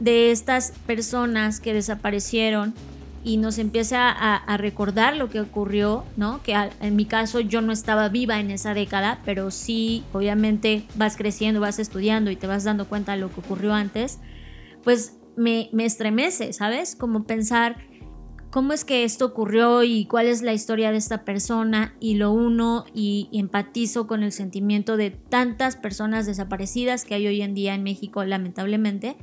de estas personas que desaparecieron y nos empieza a, recordar lo que ocurrió, ¿no? Que en mi caso yo no estaba viva en esa década, pero sí, obviamente vas creciendo, vas estudiando y te vas dando cuenta de lo que ocurrió antes, pues me, me estremece, ¿sabes? Como pensar cómo es que esto ocurrió y cuál es la historia de esta persona y lo uno y, empatizo con el sentimiento de tantas personas desaparecidas que hay hoy en día en México lamentablemente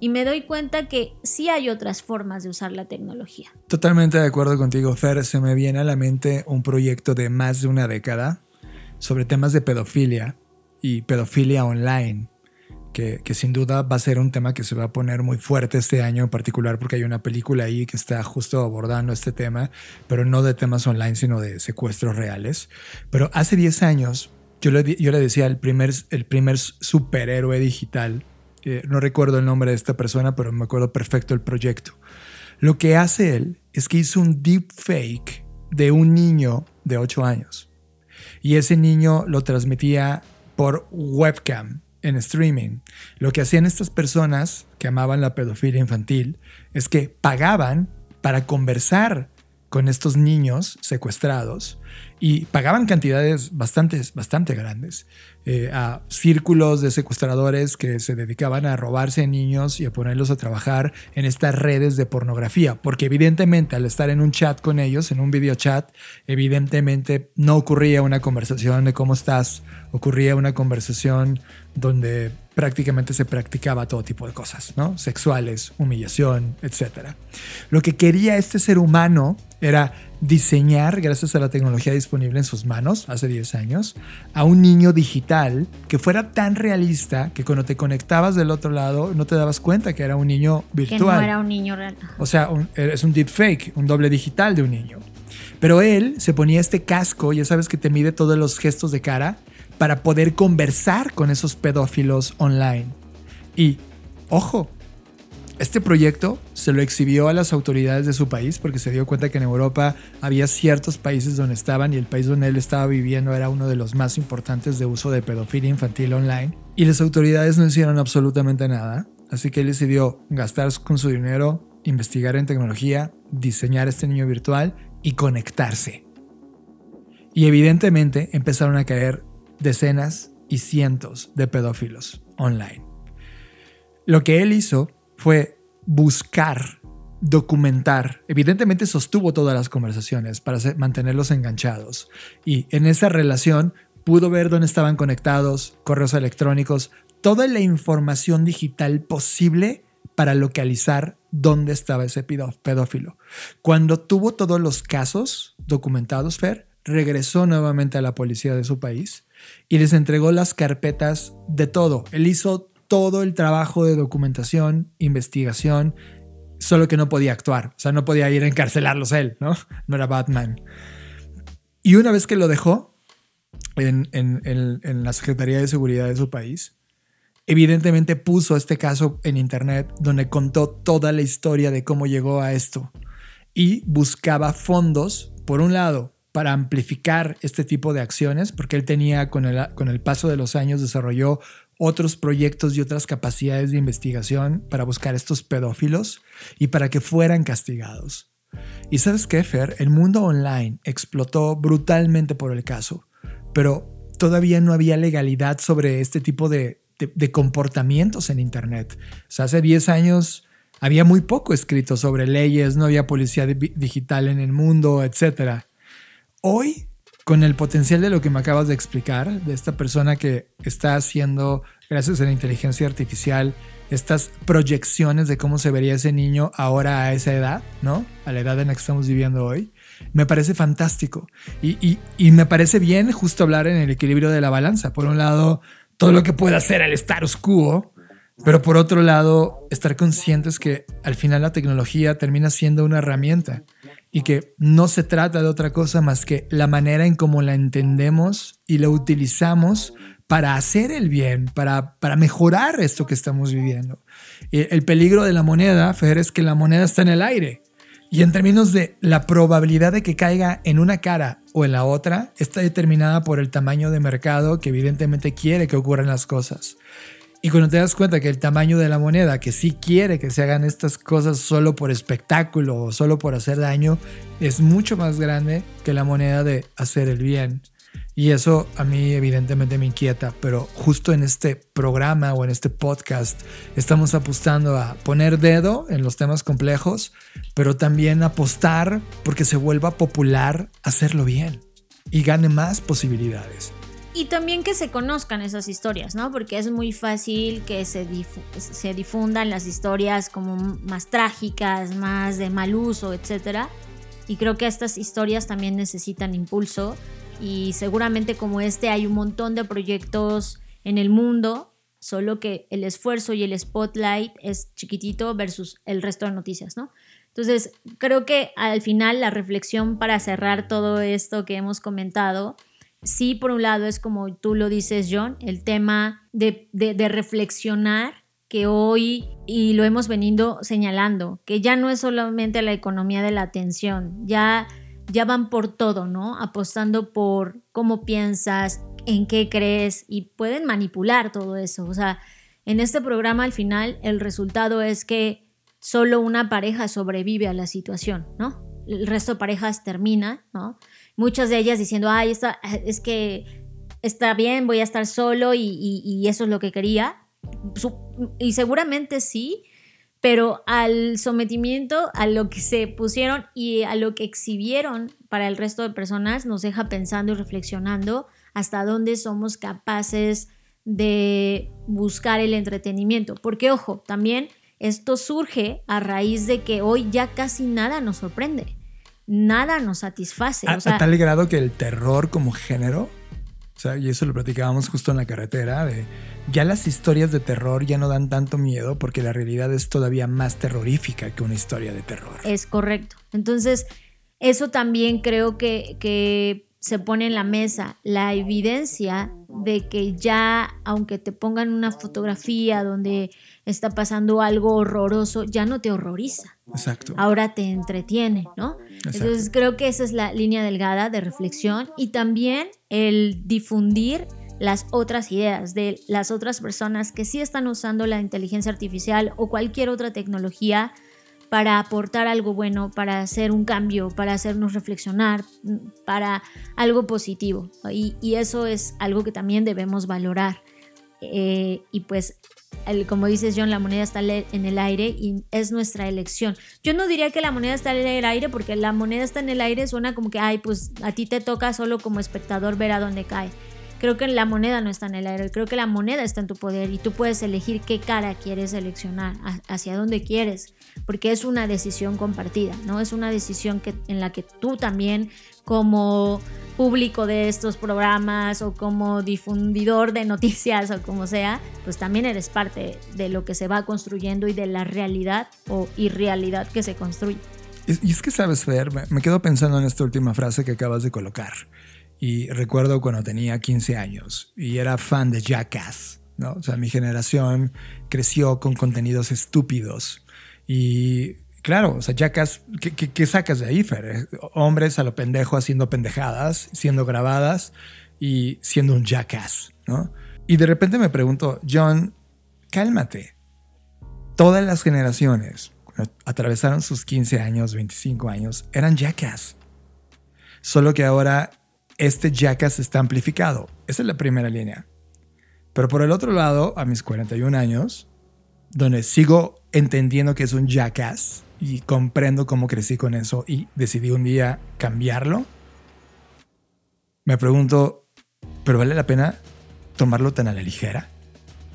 y me doy cuenta que sí hay otras formas de usar la tecnología. Totalmente de acuerdo contigo, Fer. Se me viene a la mente un proyecto de más de una década sobre temas de pedofilia y pedofilia online que, sin duda va a ser un tema que se va a poner muy fuerte este año en particular porque hay una película ahí que está justo abordando este tema, pero no de temas online, sino de secuestros reales. Pero hace 10 años yo le, yo le decía el primer, el primer superhéroe digital, no recuerdo el nombre de esta persona, pero me acuerdo perfecto el proyecto. Lo que hace él es que hizo un deepfake de un niño de 8 años. Y ese niño lo transmitía por webcam en streaming. Lo que hacían estas personas que amaban la pedofilia infantil es que pagaban para conversar con estos niños secuestrados y pagaban cantidades bastante, bastante grandes eh, a círculos de secuestradores que se dedicaban a robarse a niños y a ponerlos a trabajar en estas redes de pornografía, porque evidentemente al estar en un chat con ellos, en un video chat, evidentemente no ocurría una conversación de cómo estás, ocurría una conversación donde prácticamente se practicaba todo tipo de cosas, ¿no? Sexuales, humillación, etc. Lo que quería este ser humano era diseñar, gracias a la tecnología disponible en sus manos hace 10 años, a un niño digital que fuera tan realista que cuando te conectabas del otro lado no te dabas cuenta que era un niño virtual. Que no era un niño real. O sea, es un deepfake, un doble digital de un niño. Pero él se ponía este casco, ya sabes que te mide todos los gestos de cara, para poder conversar con esos pedófilos online. Y, ojo, este proyecto se lo exhibió a las autoridades de su país porque se dio cuenta que en Europa había ciertos países donde estaban y el país donde él estaba viviendo era uno de los más importantes de uso de pedofilia infantil online. Y las autoridades no hicieron absolutamente nada, así que él decidió gastar con su dinero, investigar en tecnología, diseñar este niño virtual y conectarse. Y evidentemente empezaron a caer decenas y cientos de pedófilos online. Lo que él hizo fue buscar, documentar, evidentemente sostuvo todas las conversaciones para mantenerlos enganchados y en esa relación pudo ver dónde estaban conectados, correos electrónicos, toda la información digital posible para localizar dónde estaba ese pedófilo. Cuando tuvo todos los casos documentados, Fer, regresó nuevamente a la policía de su país y les entregó las carpetas de todo. Él hizo todo el trabajo de documentación, investigación, solo que no podía actuar. O sea, no podía ir a encarcelarlos él, ¿no? No era Batman. Y una vez que lo dejó en, en la Secretaría de Seguridad de su país, evidentemente puso este caso en internet donde contó toda la historia de cómo llegó a esto y buscaba fondos, por un lado, para amplificar este tipo de acciones, porque él tenía con el, con el paso de los años desarrolló otros proyectos y otras capacidades de investigación para buscar estos pedófilos y para que fueran castigados. Y sabes qué, Fer, el mundo online explotó brutalmente por el caso, pero todavía no había legalidad sobre este tipo de, de, comportamientos en Internet. O sea, hace 10 años había muy poco escrito sobre leyes, no había policía digital en el mundo, etc. Hoy, con el potencial de lo que me acabas de explicar, de esta persona que está haciendo, gracias a la inteligencia artificial, estas proyecciones de cómo se vería ese niño ahora a esa edad, ¿no? A la edad en la que estamos viviendo hoy, me parece fantástico. Y, me parece bien justo hablar en el equilibrio de la balanza. Por un lado, todo lo que puede hacer el status quo, pero por otro lado, estar conscientes que al final la tecnología termina siendo una herramienta y que no se trata de otra cosa más que la manera en cómo la entendemos y la utilizamos para hacer el bien, para, para mejorar esto que estamos viviendo. El peligro de la moneda, Fer, es que la moneda está en el aire. Y en términos de la probabilidad de que caiga en una cara o en la otra, está determinada por el tamaño de mercado que evidentemente quiere que ocurran las cosas. Y cuando te das cuenta que el tamaño de la moneda, que sí quiere que se hagan estas cosas solo por espectáculo o solo por hacer daño, es mucho más grande que la moneda de hacer el bien. Y eso a mí evidentemente me inquieta, pero justo en este programa o en este podcast estamos apostando a poner dedo en los temas complejos, pero también apostar porque se vuelva popular hacerlo bien y gane más posibilidades. Y también que se conozcan esas historias, ¿no? Porque es muy fácil que se, se difundan las historias como más trágicas, más de mal uso, etc. Y creo que estas historias también necesitan impulso y seguramente como este hay un montón de proyectos en el mundo, solo que el esfuerzo y el spotlight es chiquitito versus el resto de noticias, ¿no? Entonces, creo que al final la reflexión para cerrar todo esto que hemos comentado, sí, por un lado es como tú lo dices, John, el tema de, de reflexionar que hoy, y lo hemos venido señalando, que ya no es solamente la economía de la atención, ya ya van por todo, ¿no? Apostando por cómo piensas, en qué crees y pueden manipular todo eso. O sea, en este programa al final el resultado es que solo una pareja sobrevive a la situación, ¿no? El resto de parejas termina, ¿no? Muchas de ellas diciendo, ay, es que está bien, voy a estar solo y, y eso es lo que quería. Y seguramente sí, pero al sometimiento, a lo que se pusieron y a lo que exhibieron para el resto de personas, nos deja pensando y reflexionando hasta dónde somos capaces de buscar el entretenimiento. Porque, ojo, también esto surge a raíz de que hoy ya casi nada nos sorprende, nada nos satisface. A, tal grado que el terror como género y eso lo platicábamos justo en la carretera, de ya las historias de terror ya no dan tanto miedo porque la realidad es todavía más terrorífica que una historia de terror. Es correcto. Entonces, eso también creo que, que se pone en la mesa la evidencia de que ya, aunque te pongan una fotografía donde está pasando algo horroroso, ya no te horroriza. Exacto. Ahora te entretiene, ¿no? Entonces creo que esa es la línea delgada de reflexión y también el difundir las otras ideas de las otras personas que sí están usando la inteligencia artificial o cualquier otra tecnología para aportar algo bueno, para hacer un cambio, para hacernos reflexionar, para algo positivo. Y, eso es algo que también debemos valorar. Eh, y pues, como dices John, la moneda está en el aire y es nuestra elección. Yo no diría que la moneda está en el aire porque la moneda está en el aire suena como que, ay, pues a ti te toca solo como espectador ver a dónde cae. Creo que la moneda no está en el aire, creo que la moneda está en tu poder y tú puedes elegir qué cara quieres seleccionar, hacia dónde quieres, porque es una decisión compartida, ¿no? Es una decisión que, en la que tú también como público de estos programas o como difundidor de noticias o como sea, pues también eres parte de lo que se va construyendo y de la realidad o irrealidad que se construye. Y es que sabes, Fer, me quedo pensando en esta última frase que acabas de colocar. Y recuerdo cuando tenía 15 años y era fan de Jackass, ¿no? O sea, mi generación creció con contenidos estúpidos. Y claro, o sea, Jackass, ¿qué, sacas de ahí, Fer? Hombres a lo pendejo haciendo pendejadas, siendo grabadas y siendo un Jackass, ¿no? Y de repente me pregunto, John, cálmate. Todas las generaciones atravesaron sus 15 años, 25 años, eran Jackass. Solo que ahora este jackass está amplificado. Esa es la primera línea. Pero por el otro lado, a mis 41 años, donde sigo entendiendo que es un jackass y comprendo cómo crecí con eso y decidí un día cambiarlo, me pregunto, ¿pero vale la pena tomarlo tan a la ligera?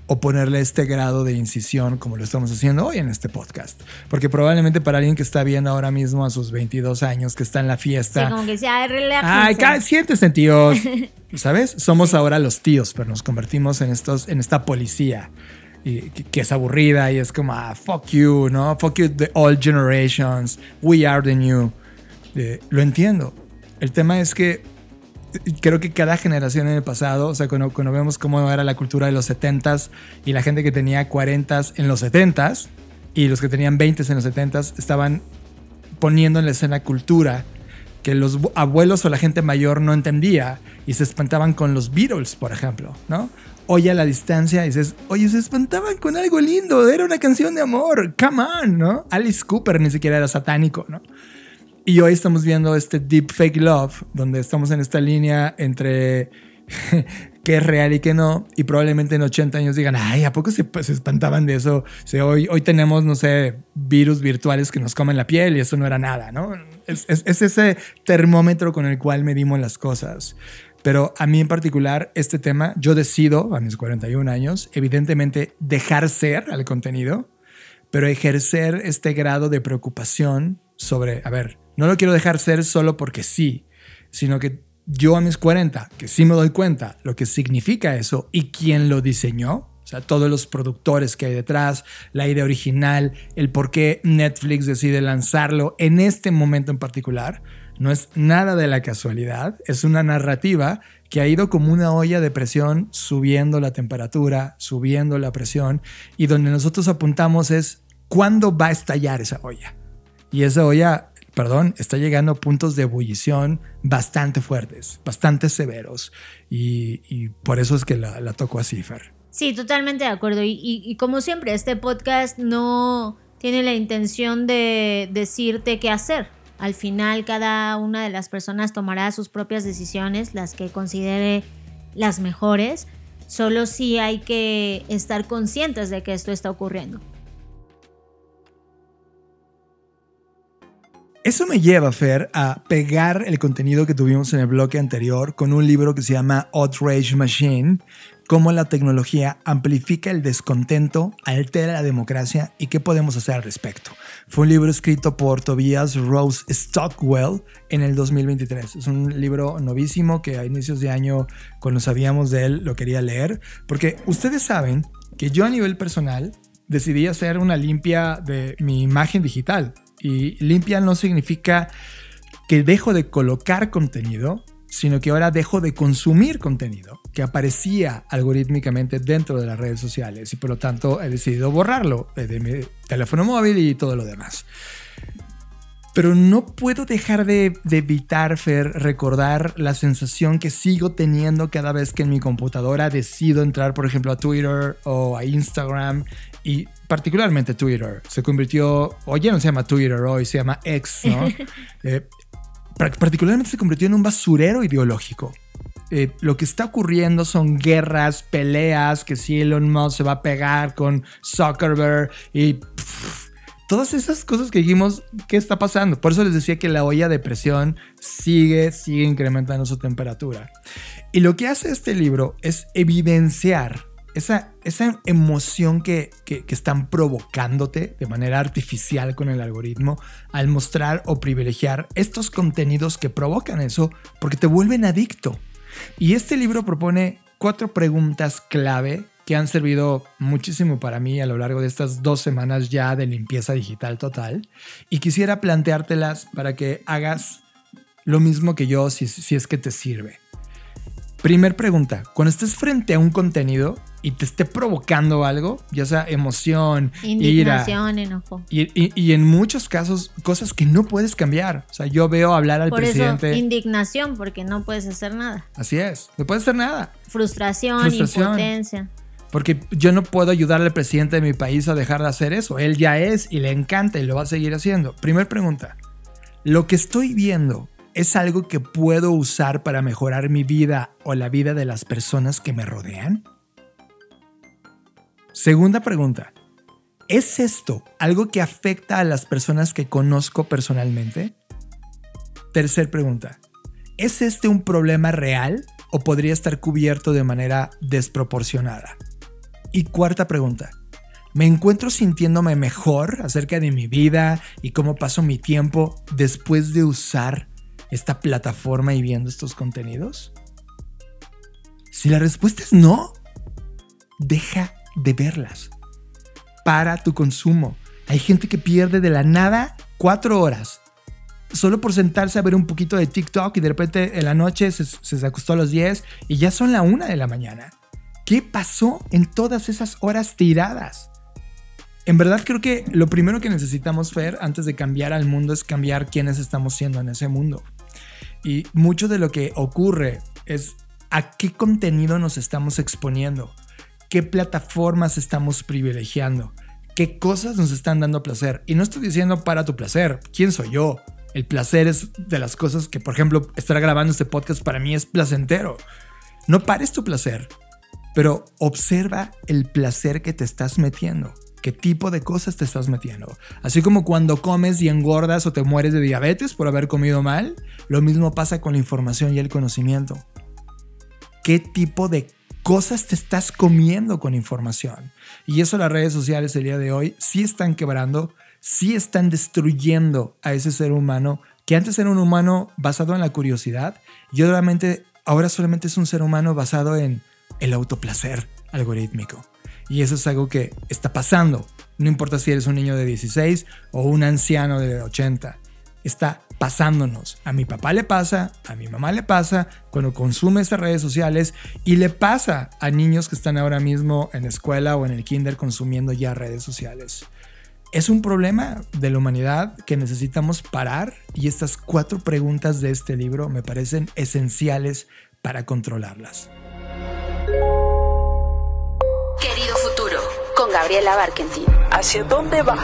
O ponerle este grado de incisión como lo estamos haciendo hoy en este podcast. Porque probablemente para alguien que está viendo ahora mismo a sus 22 años, que está en la fiesta. Sí, como que sea, Ay, siéntese, tíos. (laughs) ¿Sabes? Somos ahora los tíos, pero nos convertimos en, estos, en esta policía. Y, que, es aburrida y es como, ah, fuck you, ¿no? Fuck you, the old generations. We are the new. lo entiendo. El tema es que creo que cada generación en el pasado, o sea, cuando, vemos cómo era la cultura de los 70s y la gente que tenía 40s en los 70s y los que tenían 20s en los 70s estaban poniendo en la escena cultura que los abuelos o la gente mayor no entendía y se espantaban con los Beatles, por ejemplo, ¿no? Hoy a la distancia dices, oye, se espantaban con algo lindo, era una canción de amor, come on, ¿no? Alice Cooper ni siquiera era satánico, ¿no? Y hoy estamos viendo este deep fake love, donde estamos en esta línea entre (laughs) qué es real y qué no. Y probablemente en 80 años digan, ay, ¿a poco se, espantaban de eso? O hoy, hoy tenemos, no sé, virus virtuales que nos comen la piel y eso no era nada, ¿no? Es, es, es ese termómetro con el cual medimos las cosas. Pero a mí en particular, este tema, yo decido a mis 41 años, evidentemente, dejar ser al contenido, pero ejercer este grado de preocupación sobre, a ver, no lo quiero dejar ser solo porque sí, sino que yo a mis 40, que sí me doy cuenta lo que significa eso y quién lo diseñó, o sea, todos los productores que hay detrás, la idea original, el por qué Netflix decide lanzarlo en este momento en particular, no es nada de la casualidad, es una narrativa que ha ido como una olla de presión subiendo la temperatura, subiendo la presión, y donde nosotros apuntamos es cuándo va a estallar esa olla. Y esa olla perdón, está llegando a puntos de ebullición bastante fuertes, bastante severos. Y, por eso es que la, la toco así, Fer. Sí, totalmente de acuerdo. Y, como siempre, este podcast no tiene la intención de decirte qué hacer. Al final, cada una de las personas tomará sus propias decisiones, las que considere las mejores. Solo sí hay que estar conscientes de que esto está ocurriendo. Eso me lleva, Fer, a pegar el contenido que tuvimos en el bloque anterior con un libro que se llama Outrage Machine, cómo la tecnología amplifica el descontento, altera la democracia y qué podemos hacer al respecto. Fue un libro escrito por Tobias Rose Stockwell en el 2023. Es un libro novísimo que a inicios de año, cuando sabíamos de él, lo quería leer, porque ustedes saben que yo a nivel personal decidí hacer una limpia de mi imagen digital y limpia no significa que dejo de colocar contenido, sino que ahora dejo de consumir contenido que aparecía algorítmicamente dentro de las redes sociales y por lo tanto he decidido borrarlo de mi teléfono móvil y todo lo demás. Pero no puedo dejar de, evitar, Fer, recordar la sensación que sigo teniendo cada vez que en mi computadora decido entrar, por ejemplo, a Twitter o a Instagram y particularmente Twitter. Se convirtió, o ya no se llama Twitter hoy, se llama X, ¿no? (laughs) Eh, particularmente se convirtió en un basurero ideológico. Eh, lo que está ocurriendo son guerras, peleas, que si Elon Musk se va a pegar con Zuckerberg y todas esas cosas que dijimos, ¿qué está pasando? Por eso les decía que la olla de presión sigue, sigue incrementando su temperatura. Y lo que hace este libro es evidenciar esa, esa emoción que, que, están provocándote de manera artificial con el algoritmo al mostrar o privilegiar estos contenidos que provocan eso porque te vuelven adicto. Y este libro propone cuatro preguntas clave que han servido muchísimo para mí a lo largo de estas dos semanas ya de limpieza digital total. Y quisiera planteártelas para que hagas lo mismo que yo si, si es que te sirve. Primer pregunta, cuando estés frente a un contenido y te esté provocando algo, ya sea emoción, indignación, enojo. Y, en muchos casos, cosas que no puedes cambiar. O sea, yo veo hablar al Por presidente. Eso, indignación, porque no puedes hacer nada. Así es, no puedes hacer nada. Frustración, Frustración. impotencia. Porque yo no puedo ayudar al presidente de mi país a dejar de hacer eso. Él ya es y le encanta y lo va a seguir haciendo. Primer pregunta. ¿Lo que estoy viendo es algo que puedo usar para mejorar mi vida o la vida de las personas que me rodean? Segunda pregunta. ¿Es esto algo que afecta a las personas que conozco personalmente? Tercer pregunta. ¿Es este un problema real o podría estar cubierto de manera desproporcionada? Y cuarta pregunta. ¿Me encuentro sintiéndome mejor acerca de mi vida y cómo paso mi tiempo después de usar esta plataforma y viendo estos contenidos? Si la respuesta es no, deja de verlas. Para tu consumo. Hay gente que pierde de la nada cuatro horas solo por sentarse a ver un poquito de TikTok y de repente en la noche se, se acostó a los 10 y ya son la una de la mañana. ¿Qué pasó en todas esas horas tiradas? En verdad creo que lo primero que necesitamos, Fer, antes de cambiar al mundo es cambiar quiénes estamos siendo en ese mundo. Y mucho de lo que ocurre es a qué contenido nos estamos exponiendo, qué plataformas estamos privilegiando, qué cosas nos están dando placer. Y no estoy diciendo para tu placer, ¿quién soy yo? El placer es de las cosas que, por ejemplo, estar grabando este podcast para mí es placentero. No pares tu placer, pero observa el placer que te estás metiendo qué tipo de cosas te estás metiendo. Así como cuando comes y engordas o te mueres de diabetes por haber comido mal, lo mismo pasa con la información y el conocimiento. ¿Qué tipo de cosas te estás comiendo con información? Y eso las redes sociales el día de hoy sí están quebrando, sí están destruyendo a ese ser humano que antes era un humano basado en la curiosidad y ahora solamente es un ser humano basado en el autoplacer algorítmico. Y eso es algo que está pasando. No importa si eres un niño de 16 o un anciano de 80. Está pasándonos. A mi papá le pasa, a mi mamá le pasa cuando consume estas redes sociales y le pasa a niños que están ahora mismo en escuela o en el kinder consumiendo ya redes sociales. Es un problema de la humanidad que necesitamos parar y estas cuatro preguntas de este libro me parecen esenciales para controlarlas. Gabriela Barkentin. ¿Hacia dónde va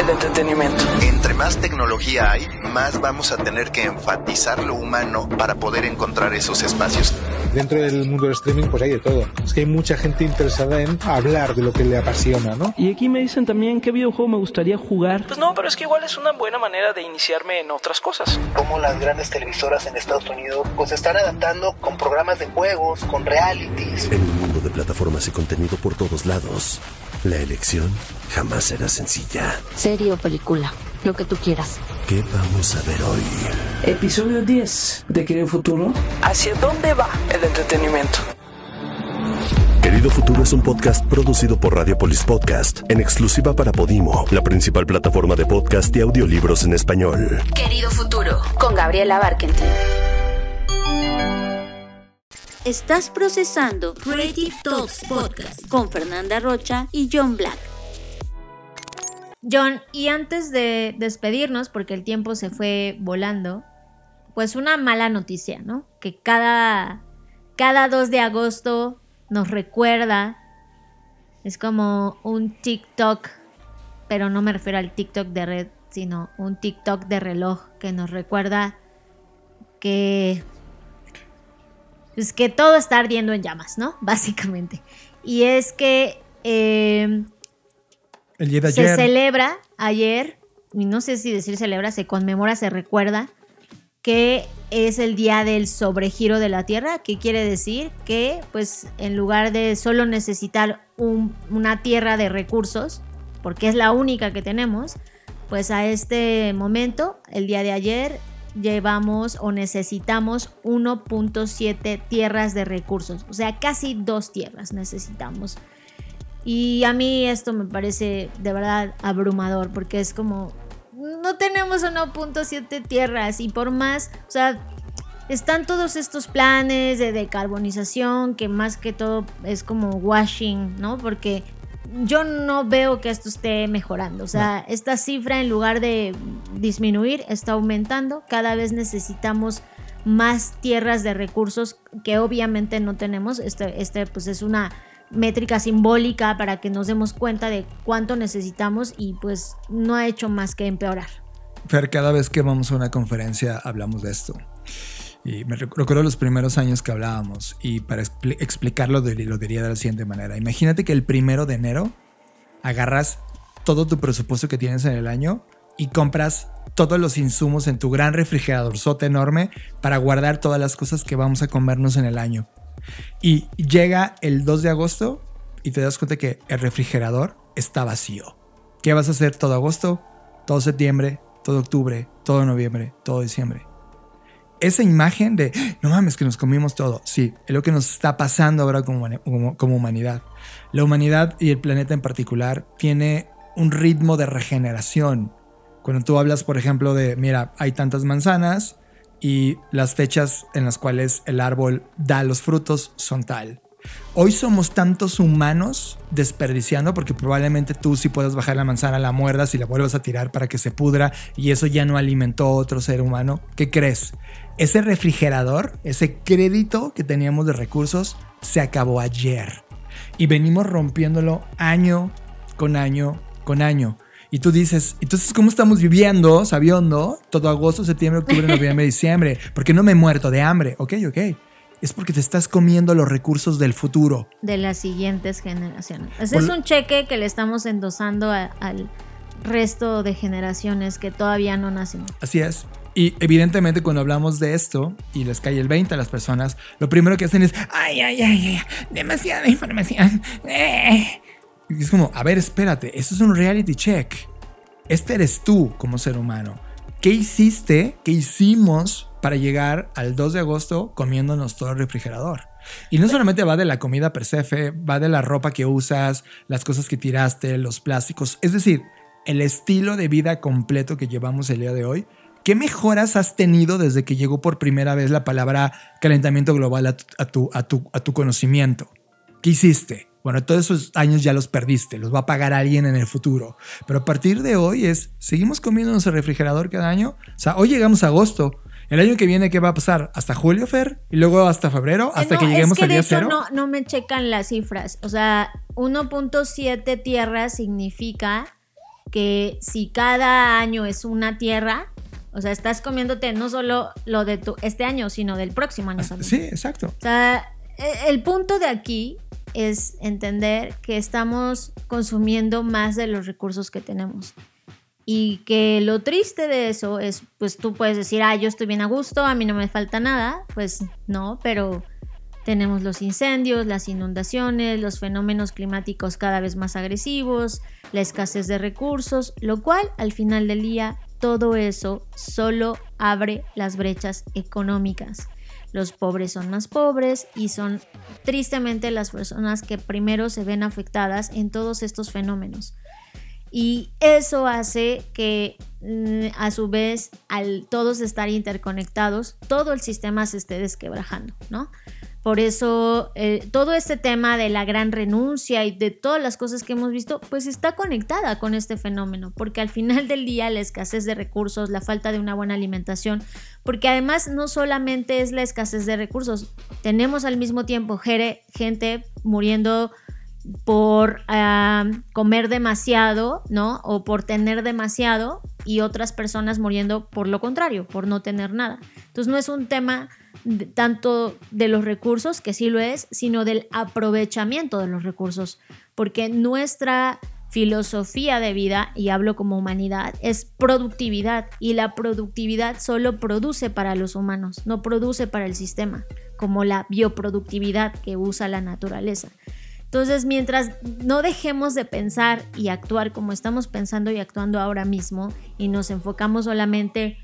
el entretenimiento? Entre más tecnología hay, más vamos a tener que enfatizar lo humano para poder encontrar esos espacios. Dentro del mundo del streaming pues hay de todo. Es que hay mucha gente interesada en hablar de lo que le apasiona, ¿no? Y aquí me dicen también qué videojuego me gustaría jugar. Pues no, pero es que igual es una buena manera de iniciarme en otras cosas. Como las grandes televisoras en Estados Unidos pues están adaptando con programas de juegos, con realities. En un mundo de plataformas y contenido por todos lados. La elección jamás será sencilla. Serie o película, lo que tú quieras. ¿Qué vamos a ver hoy? Episodio 10 de Querido Futuro. ¿Hacia dónde va el entretenimiento? Querido Futuro es un podcast producido por Radiopolis Podcast, en exclusiva para Podimo, la principal plataforma de podcast y audiolibros en español. Querido Futuro, con Gabriela Barkentin. Estás procesando Creative Talks Podcast con Fernanda Rocha y John Black. John, y antes de despedirnos, porque el tiempo se fue volando, pues una mala noticia, ¿no? Que cada, cada 2 de agosto nos recuerda, es como un TikTok, pero no me refiero al TikTok de red, sino un TikTok de reloj que nos recuerda que pues que todo está ardiendo en llamas, ¿no? (laughs) Básicamente. Y es que eh, se celebra ayer, y no sé si decir celebra, se conmemora, se recuerda que es el día del sobregiro de la Tierra, que quiere decir que pues en lugar de solo necesitar una tierra de recursos, porque es la única que tenemos, pues a este momento, el día de ayer, llevamos o necesitamos 1.7 tierras de recursos, o sea, casi dos tierras necesitamos. Y a mí esto me parece de verdad abrumador porque es como, no tenemos 1.7 tierras y por más, o sea, están todos estos planes de decarbonización que más que todo es como washing, ¿no? Porque yo no veo que esto esté mejorando. O sea, esta cifra en lugar de disminuir está aumentando. Cada vez necesitamos más tierras de recursos que obviamente no tenemos. Este, este pues es una métrica simbólica para que nos demos cuenta de cuánto necesitamos y pues no ha hecho más que empeorar. Fer, cada vez que vamos a una conferencia hablamos de esto. Y me recuerdo los primeros años que hablábamos y para explicarlo lo diría de la siguiente manera. Imagínate que el primero de enero agarras todo tu presupuesto que tienes en el año y compras todos los insumos en tu gran refrigerador sote enorme para guardar todas las cosas que vamos a comernos en el año. Y llega el 2 de agosto y te das cuenta que el refrigerador está vacío. ¿Qué vas a hacer todo agosto, todo septiembre, todo octubre, todo noviembre, todo diciembre? Esa imagen de, no mames, que nos comimos todo. Sí, es lo que nos está pasando ahora como, como, humanidad. La humanidad y el planeta en particular tiene un ritmo de regeneración. Cuando tú hablas, por ejemplo, de, mira, hay tantas manzanas y las fechas en las cuales el árbol da los frutos son tal. Hoy somos tantos humanos desperdiciando porque probablemente tú si puedas bajar la manzana, la muerdas y la vuelvas a tirar para que se pudra y eso ya no alimentó a otro ser humano. ¿Qué crees? Ese refrigerador, ese crédito que teníamos de recursos, se acabó ayer. Y venimos rompiéndolo año con año con año. Y tú dices, entonces, ¿cómo estamos viviendo, sabiendo, todo agosto, septiembre, octubre, (laughs) noviembre, diciembre? Porque no me he muerto de hambre. Ok, ok es porque te estás comiendo los recursos del futuro. De las siguientes generaciones. Ese es un cheque que le estamos endosando al resto de generaciones que todavía no nacen. Así es. Y evidentemente cuando hablamos de esto y les cae el 20 a las personas, lo primero que hacen es, ay, ay, ay, ay demasiada información. Eh". Y es como, a ver, espérate, eso es un reality check. Este eres tú como ser humano. ¿Qué hiciste? ¿Qué hicimos para llegar al 2 de agosto comiéndonos todo el refrigerador? Y no solamente va de la comida per se, va de la ropa que usas, las cosas que tiraste, los plásticos. Es decir, el estilo de vida completo que llevamos el día de hoy ¿Qué mejoras has tenido desde que llegó por primera vez la palabra calentamiento global a tu, a tu, a tu, conocimiento? ¿Qué hiciste? Bueno, todos esos años ya los perdiste, los va a pagar alguien en el futuro. Pero a partir de hoy es, ¿seguimos comiéndonos el refrigerador cada año? O sea, hoy llegamos a agosto. El año que viene, ¿qué va a pasar? ¿Hasta julio, Fer? ¿Y luego hasta febrero? ¿Hasta que lleguemos al día cero? No, no me checan las cifras. O sea, 1.7 tierras significa que si cada año es una tierra, o sea, estás comiéndote no solo lo de tu, este año, sino del próximo año Sí, exacto. O sea, e, el punto de aquí es entender que estamos consumiendo más de los recursos que tenemos. Y que lo triste de eso es, pues tú puedes decir, ah, yo estoy bien a gusto, a mí no me falta nada. Pues no, pero tenemos los incendios, las inundaciones, los fenómenos climáticos cada vez más agresivos, la escasez de recursos, lo cual al final del día todo eso solo abre las brechas económicas. Los pobres son más pobres y son tristemente las personas que primero se ven afectadas en todos estos fenómenos. Y eso hace que mm, a su vez al todos estar interconectados, todo el sistema se esté desquebrajando, ¿no? Por eso eh, todo este tema de la gran renuncia y de todas las cosas que hemos visto, pues está conectada con este fenómeno, porque al final del día la escasez de recursos, la falta de una buena alimentación, porque además no solamente es la escasez de recursos, tenemos al mismo tiempo gente muriendo por ah, comer demasiado, ¿no? O por tener demasiado y otras personas muriendo por lo contrario, por no tener nada. Entonces no es un tema tanto de los recursos, que sí lo es, sino del aprovechamiento de los recursos, porque nuestra filosofía de vida, y hablo como humanidad, es productividad. Y la productividad solo produce para los humanos, no produce para el sistema, como la bioproductividad que usa la naturaleza. Entonces, mientras no dejemos de pensar y actuar como estamos pensando y actuando ahora mismo, y nos enfocamos solamente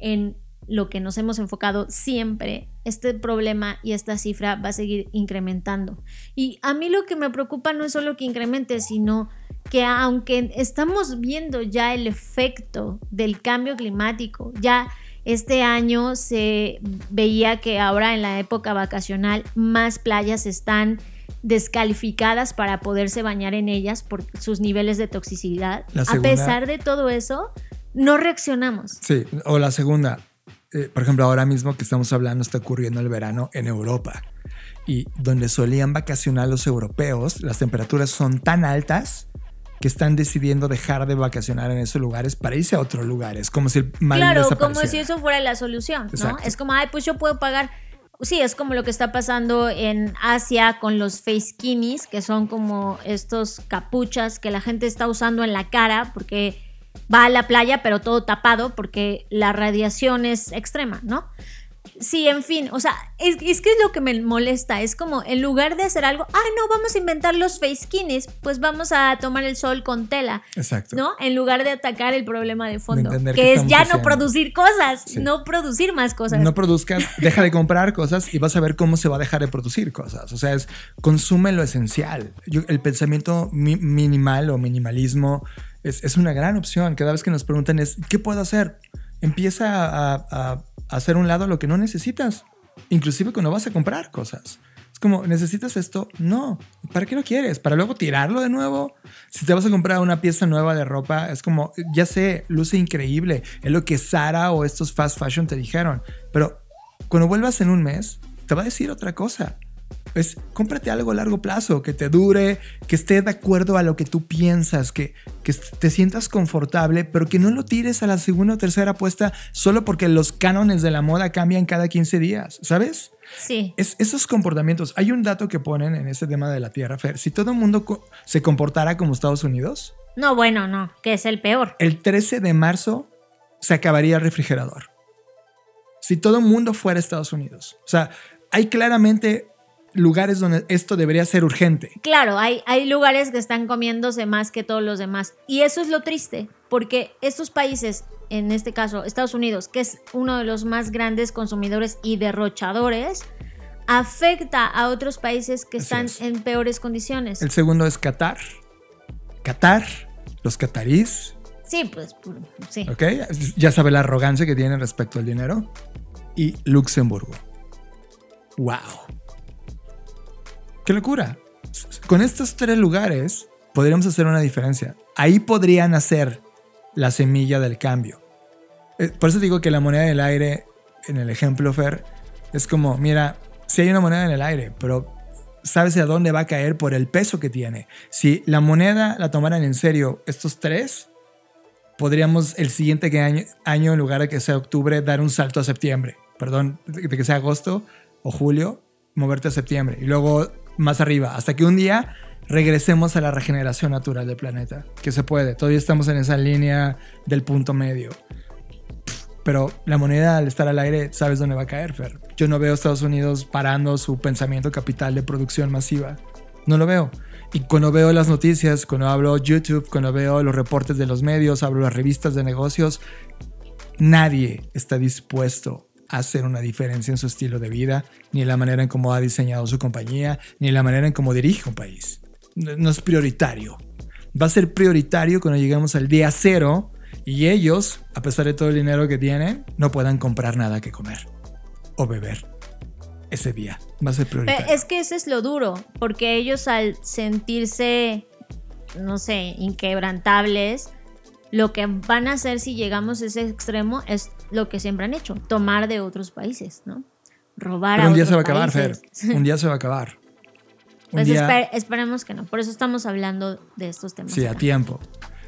en lo que nos hemos enfocado siempre, este problema y esta cifra va a seguir incrementando. Y a mí lo que me preocupa no es solo que incremente, sino que aunque estamos viendo ya el efecto del cambio climático, ya este año se veía que ahora en la época vacacional más playas están descalificadas para poderse bañar en ellas por sus niveles de toxicidad. a pesar de todo eso, no reaccionamos. Sí, o la segunda, eh, por ejemplo, ahora mismo que estamos hablando está ocurriendo el verano en Europa y donde solían vacacionar los europeos, las temperaturas son tan altas que están decidiendo dejar de vacacionar en esos lugares para irse a otros lugares, como si el mal Claro, como si eso fuera la solución, ¿no? Es como, ay, pues yo puedo pagar Sí, es como lo que está pasando en Asia con los face kinis, que son como estos capuchas que la gente está usando en la cara porque va a la playa, pero todo tapado porque la radiación es extrema, ¿no? Sí, en fin, o sea, es, es, que es lo que me molesta, es como en lugar de hacer algo, ah, no, vamos a inventar los face skins, pues vamos a tomar el sol con tela. Exacto. ¿No? En lugar de atacar el problema de fondo, que, es ya no producir cosas, no producir más cosas. No produzcas, (laughs) deja de comprar cosas y vas a ver cómo se va a dejar de producir cosas. O sea, es consume lo esencial. el pensamiento minimal o minimalismo es, es una gran opción. Cada vez que nos preguntan es, ¿qué puedo hacer? Empieza a hacer un lado lo que no necesitas, inclusive cuando vas a comprar cosas. Es como, ¿necesitas esto? No. ¿Para qué lo quieres? ¿Para luego tirarlo de nuevo? Si te vas a comprar una pieza nueva de ropa, es como, ya sé, luce increíble. Es lo que Sara o estos fast fashion te dijeron. Pero cuando vuelvas en un mes, te va a decir otra cosa es cómprate algo a largo plazo, que te dure, que esté de acuerdo a lo que tú piensas, que, que te sientas confortable, pero que no lo tires a la segunda o tercera apuesta solo porque los cánones de la moda cambian cada 15 días, ¿sabes? Sí. Es, esos comportamientos. Hay un dato que ponen en ese tema de la Tierra, Fer. Si todo el mundo se comportara como Estados Unidos. No, bueno, no, que es el peor. El 13 de marzo se acabaría el refrigerador. Si todo el mundo fuera Estados Unidos. O sea, hay claramente lugares donde esto debería ser urgente. Claro, hay, hay lugares que están comiéndose más que todos los demás. Y eso es lo triste, porque estos países, en este caso Estados Unidos, que es uno de los más grandes consumidores y derrochadores, afecta a otros países que están en peores condiciones. El segundo es Qatar. Qatar, los catarís. Sí, pues sí. Ok, ya sabe la arrogancia que tienen respecto al dinero. Y Luxemburgo. ¡Wow! ¡Qué locura! Con estos tres lugares podríamos hacer una diferencia. Ahí podría nacer la semilla del cambio. Eh, por eso digo que la moneda del aire, en el ejemplo Fer, es como, mira, si hay una moneda en el aire, pero sabes a dónde va a caer por el peso que tiene. Si la moneda la tomaran en serio estos tres, podríamos el siguiente año, año en lugar de que sea octubre, dar un salto a septiembre. Perdón, de que sea agosto o julio, moverte a septiembre. Y luego más arriba, hasta que un día regresemos a la regeneración natural del planeta, que se puede, todavía estamos en esa línea del punto medio. Pero la moneda al estar al aire, ¿sabes dónde va a caer, Fer? Yo no veo Estados Unidos parando su pensamiento capital de producción masiva. No lo veo. Y cuando veo las noticias, cuando hablo YouTube, cuando veo los reportes de los medios, hablo las revistas de negocios, nadie está dispuesto hacer una diferencia en su estilo de vida, ni en la manera en cómo ha diseñado su compañía, ni en la manera en cómo dirige un país. No es prioritario. Va a ser prioritario cuando lleguemos al día cero y ellos, a pesar de todo el dinero que tienen, no puedan comprar nada que comer o beber ese día. Va a ser prioritario. es que ese es lo duro, porque ellos al sentirse, no sé, inquebrantables, lo que van a hacer si llegamos a ese extremo es lo que siempre han hecho, tomar de otros países, ¿no? Robar Pero un día se va a acabar, Fer. (laughs) Un día se va a acabar. pues esperemos que no. Por eso estamos hablando de estos temas. Sí, a tiempo.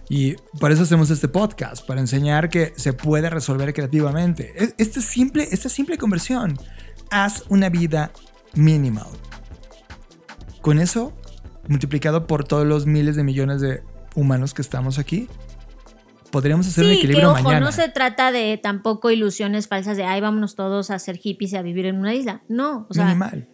Y por eso hacemos este podcast, para enseñar que se puede resolver creativamente. E, esta simple, esta simple conversión. Haz una vida minimal. Con eso, multiplicado por todos los miles de millones de humanos que estamos aquí, podríamos hacer sí, un equilibrio que, ojo, mañana. No se trata de tampoco ilusiones falsas de, ay, vámonos todos a ser hippies y a vivir en una isla. No, o sea, Minimal.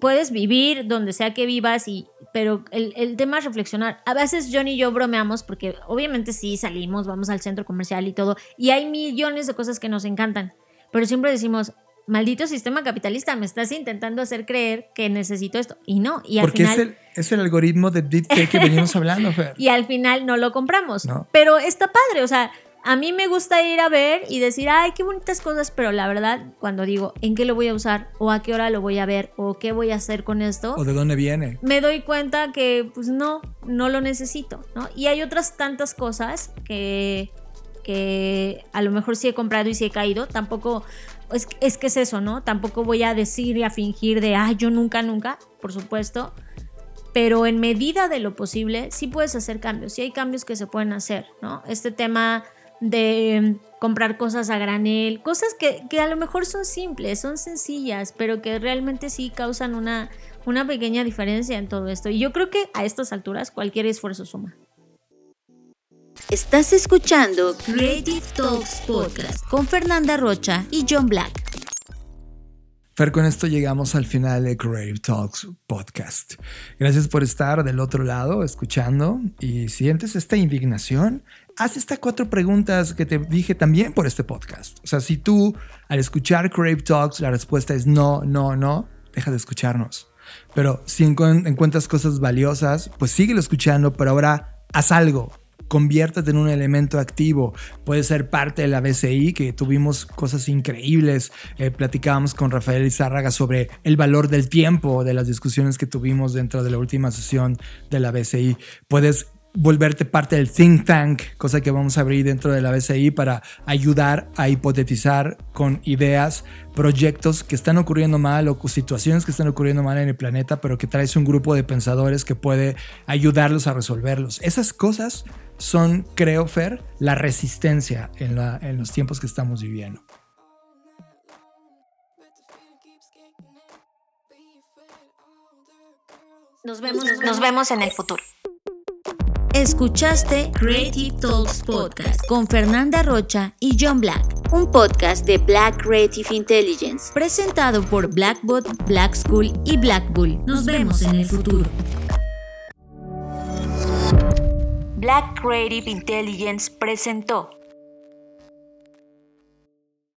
puedes vivir donde sea que vivas y pero el, el, tema es reflexionar. A veces John y yo bromeamos porque obviamente sí salimos, vamos al centro comercial y todo, y hay millones de cosas que nos encantan, pero siempre decimos, maldito sistema capitalista, me estás intentando hacer creer que necesito esto. Y no, y al Porque final... es, el, es el algoritmo de deepfake que venimos hablando, (laughs) Fer. Y al final no lo compramos. No. Pero está padre, o sea, a mí me gusta ir a ver y decir, ay, qué bonitas cosas, pero la verdad, cuando digo, ¿en qué lo voy a usar? ¿O a qué hora lo voy a ver? ¿O qué voy a hacer con esto? ¿O de dónde viene? Me doy cuenta que, pues no, no lo necesito, ¿no? Y hay otras tantas cosas que, que a lo mejor sí he comprado y sí he caído, tampoco... Es, es que es eso, ¿no? Tampoco voy a decir y a fingir de, ay, yo nunca, nunca, por supuesto pero en medida de lo posible sí puedes hacer cambios, sí hay cambios que se pueden hacer, ¿no? Este tema de comprar cosas a granel, cosas que, que, a lo mejor son simples, son sencillas, pero que realmente sí causan una, una pequeña diferencia en todo esto. Y yo creo que a estas alturas cualquier esfuerzo suma. Estás escuchando Creative Talks Podcast con Fernanda Rocha y John Black. Fer, con esto llegamos al final de Creative Talks Podcast. Gracias por estar del otro lado escuchando y sientes esta indignación, haz estas cuatro preguntas que te dije también por este podcast. O sea, si tú al escuchar Creative Talks la respuesta es no, no, no, deja de escucharnos. Pero si encuentras cosas valiosas, pues síguelo escuchando, pero ahora haz algo conviértete en un elemento activo. Puede ser parte de la BCI, que tuvimos cosas increíbles. Eh, platicábamos con Rafael Izárraga sobre el valor del tiempo de las discusiones que tuvimos dentro de la última sesión de la BCI. Puedes volverte parte del think tank, cosa que vamos a abrir dentro de la BCI para ayudar a hipotetizar con ideas, proyectos que están ocurriendo mal o situaciones que están ocurriendo mal en el planeta, pero que traes un grupo de pensadores que puede ayudarlos a resolverlos. Esas cosas son, creo, Fer, la resistencia en, la, en los tiempos que estamos viviendo. Nos vemos, nos vemos en el futuro. Escuchaste Creative Talks Podcast con Fernanda Rocha y John Black, un podcast de Black Creative Intelligence, presentado por Blackbot, Black School y Black Bull. Nos vemos en el futuro. Black Creative Intelligence presentó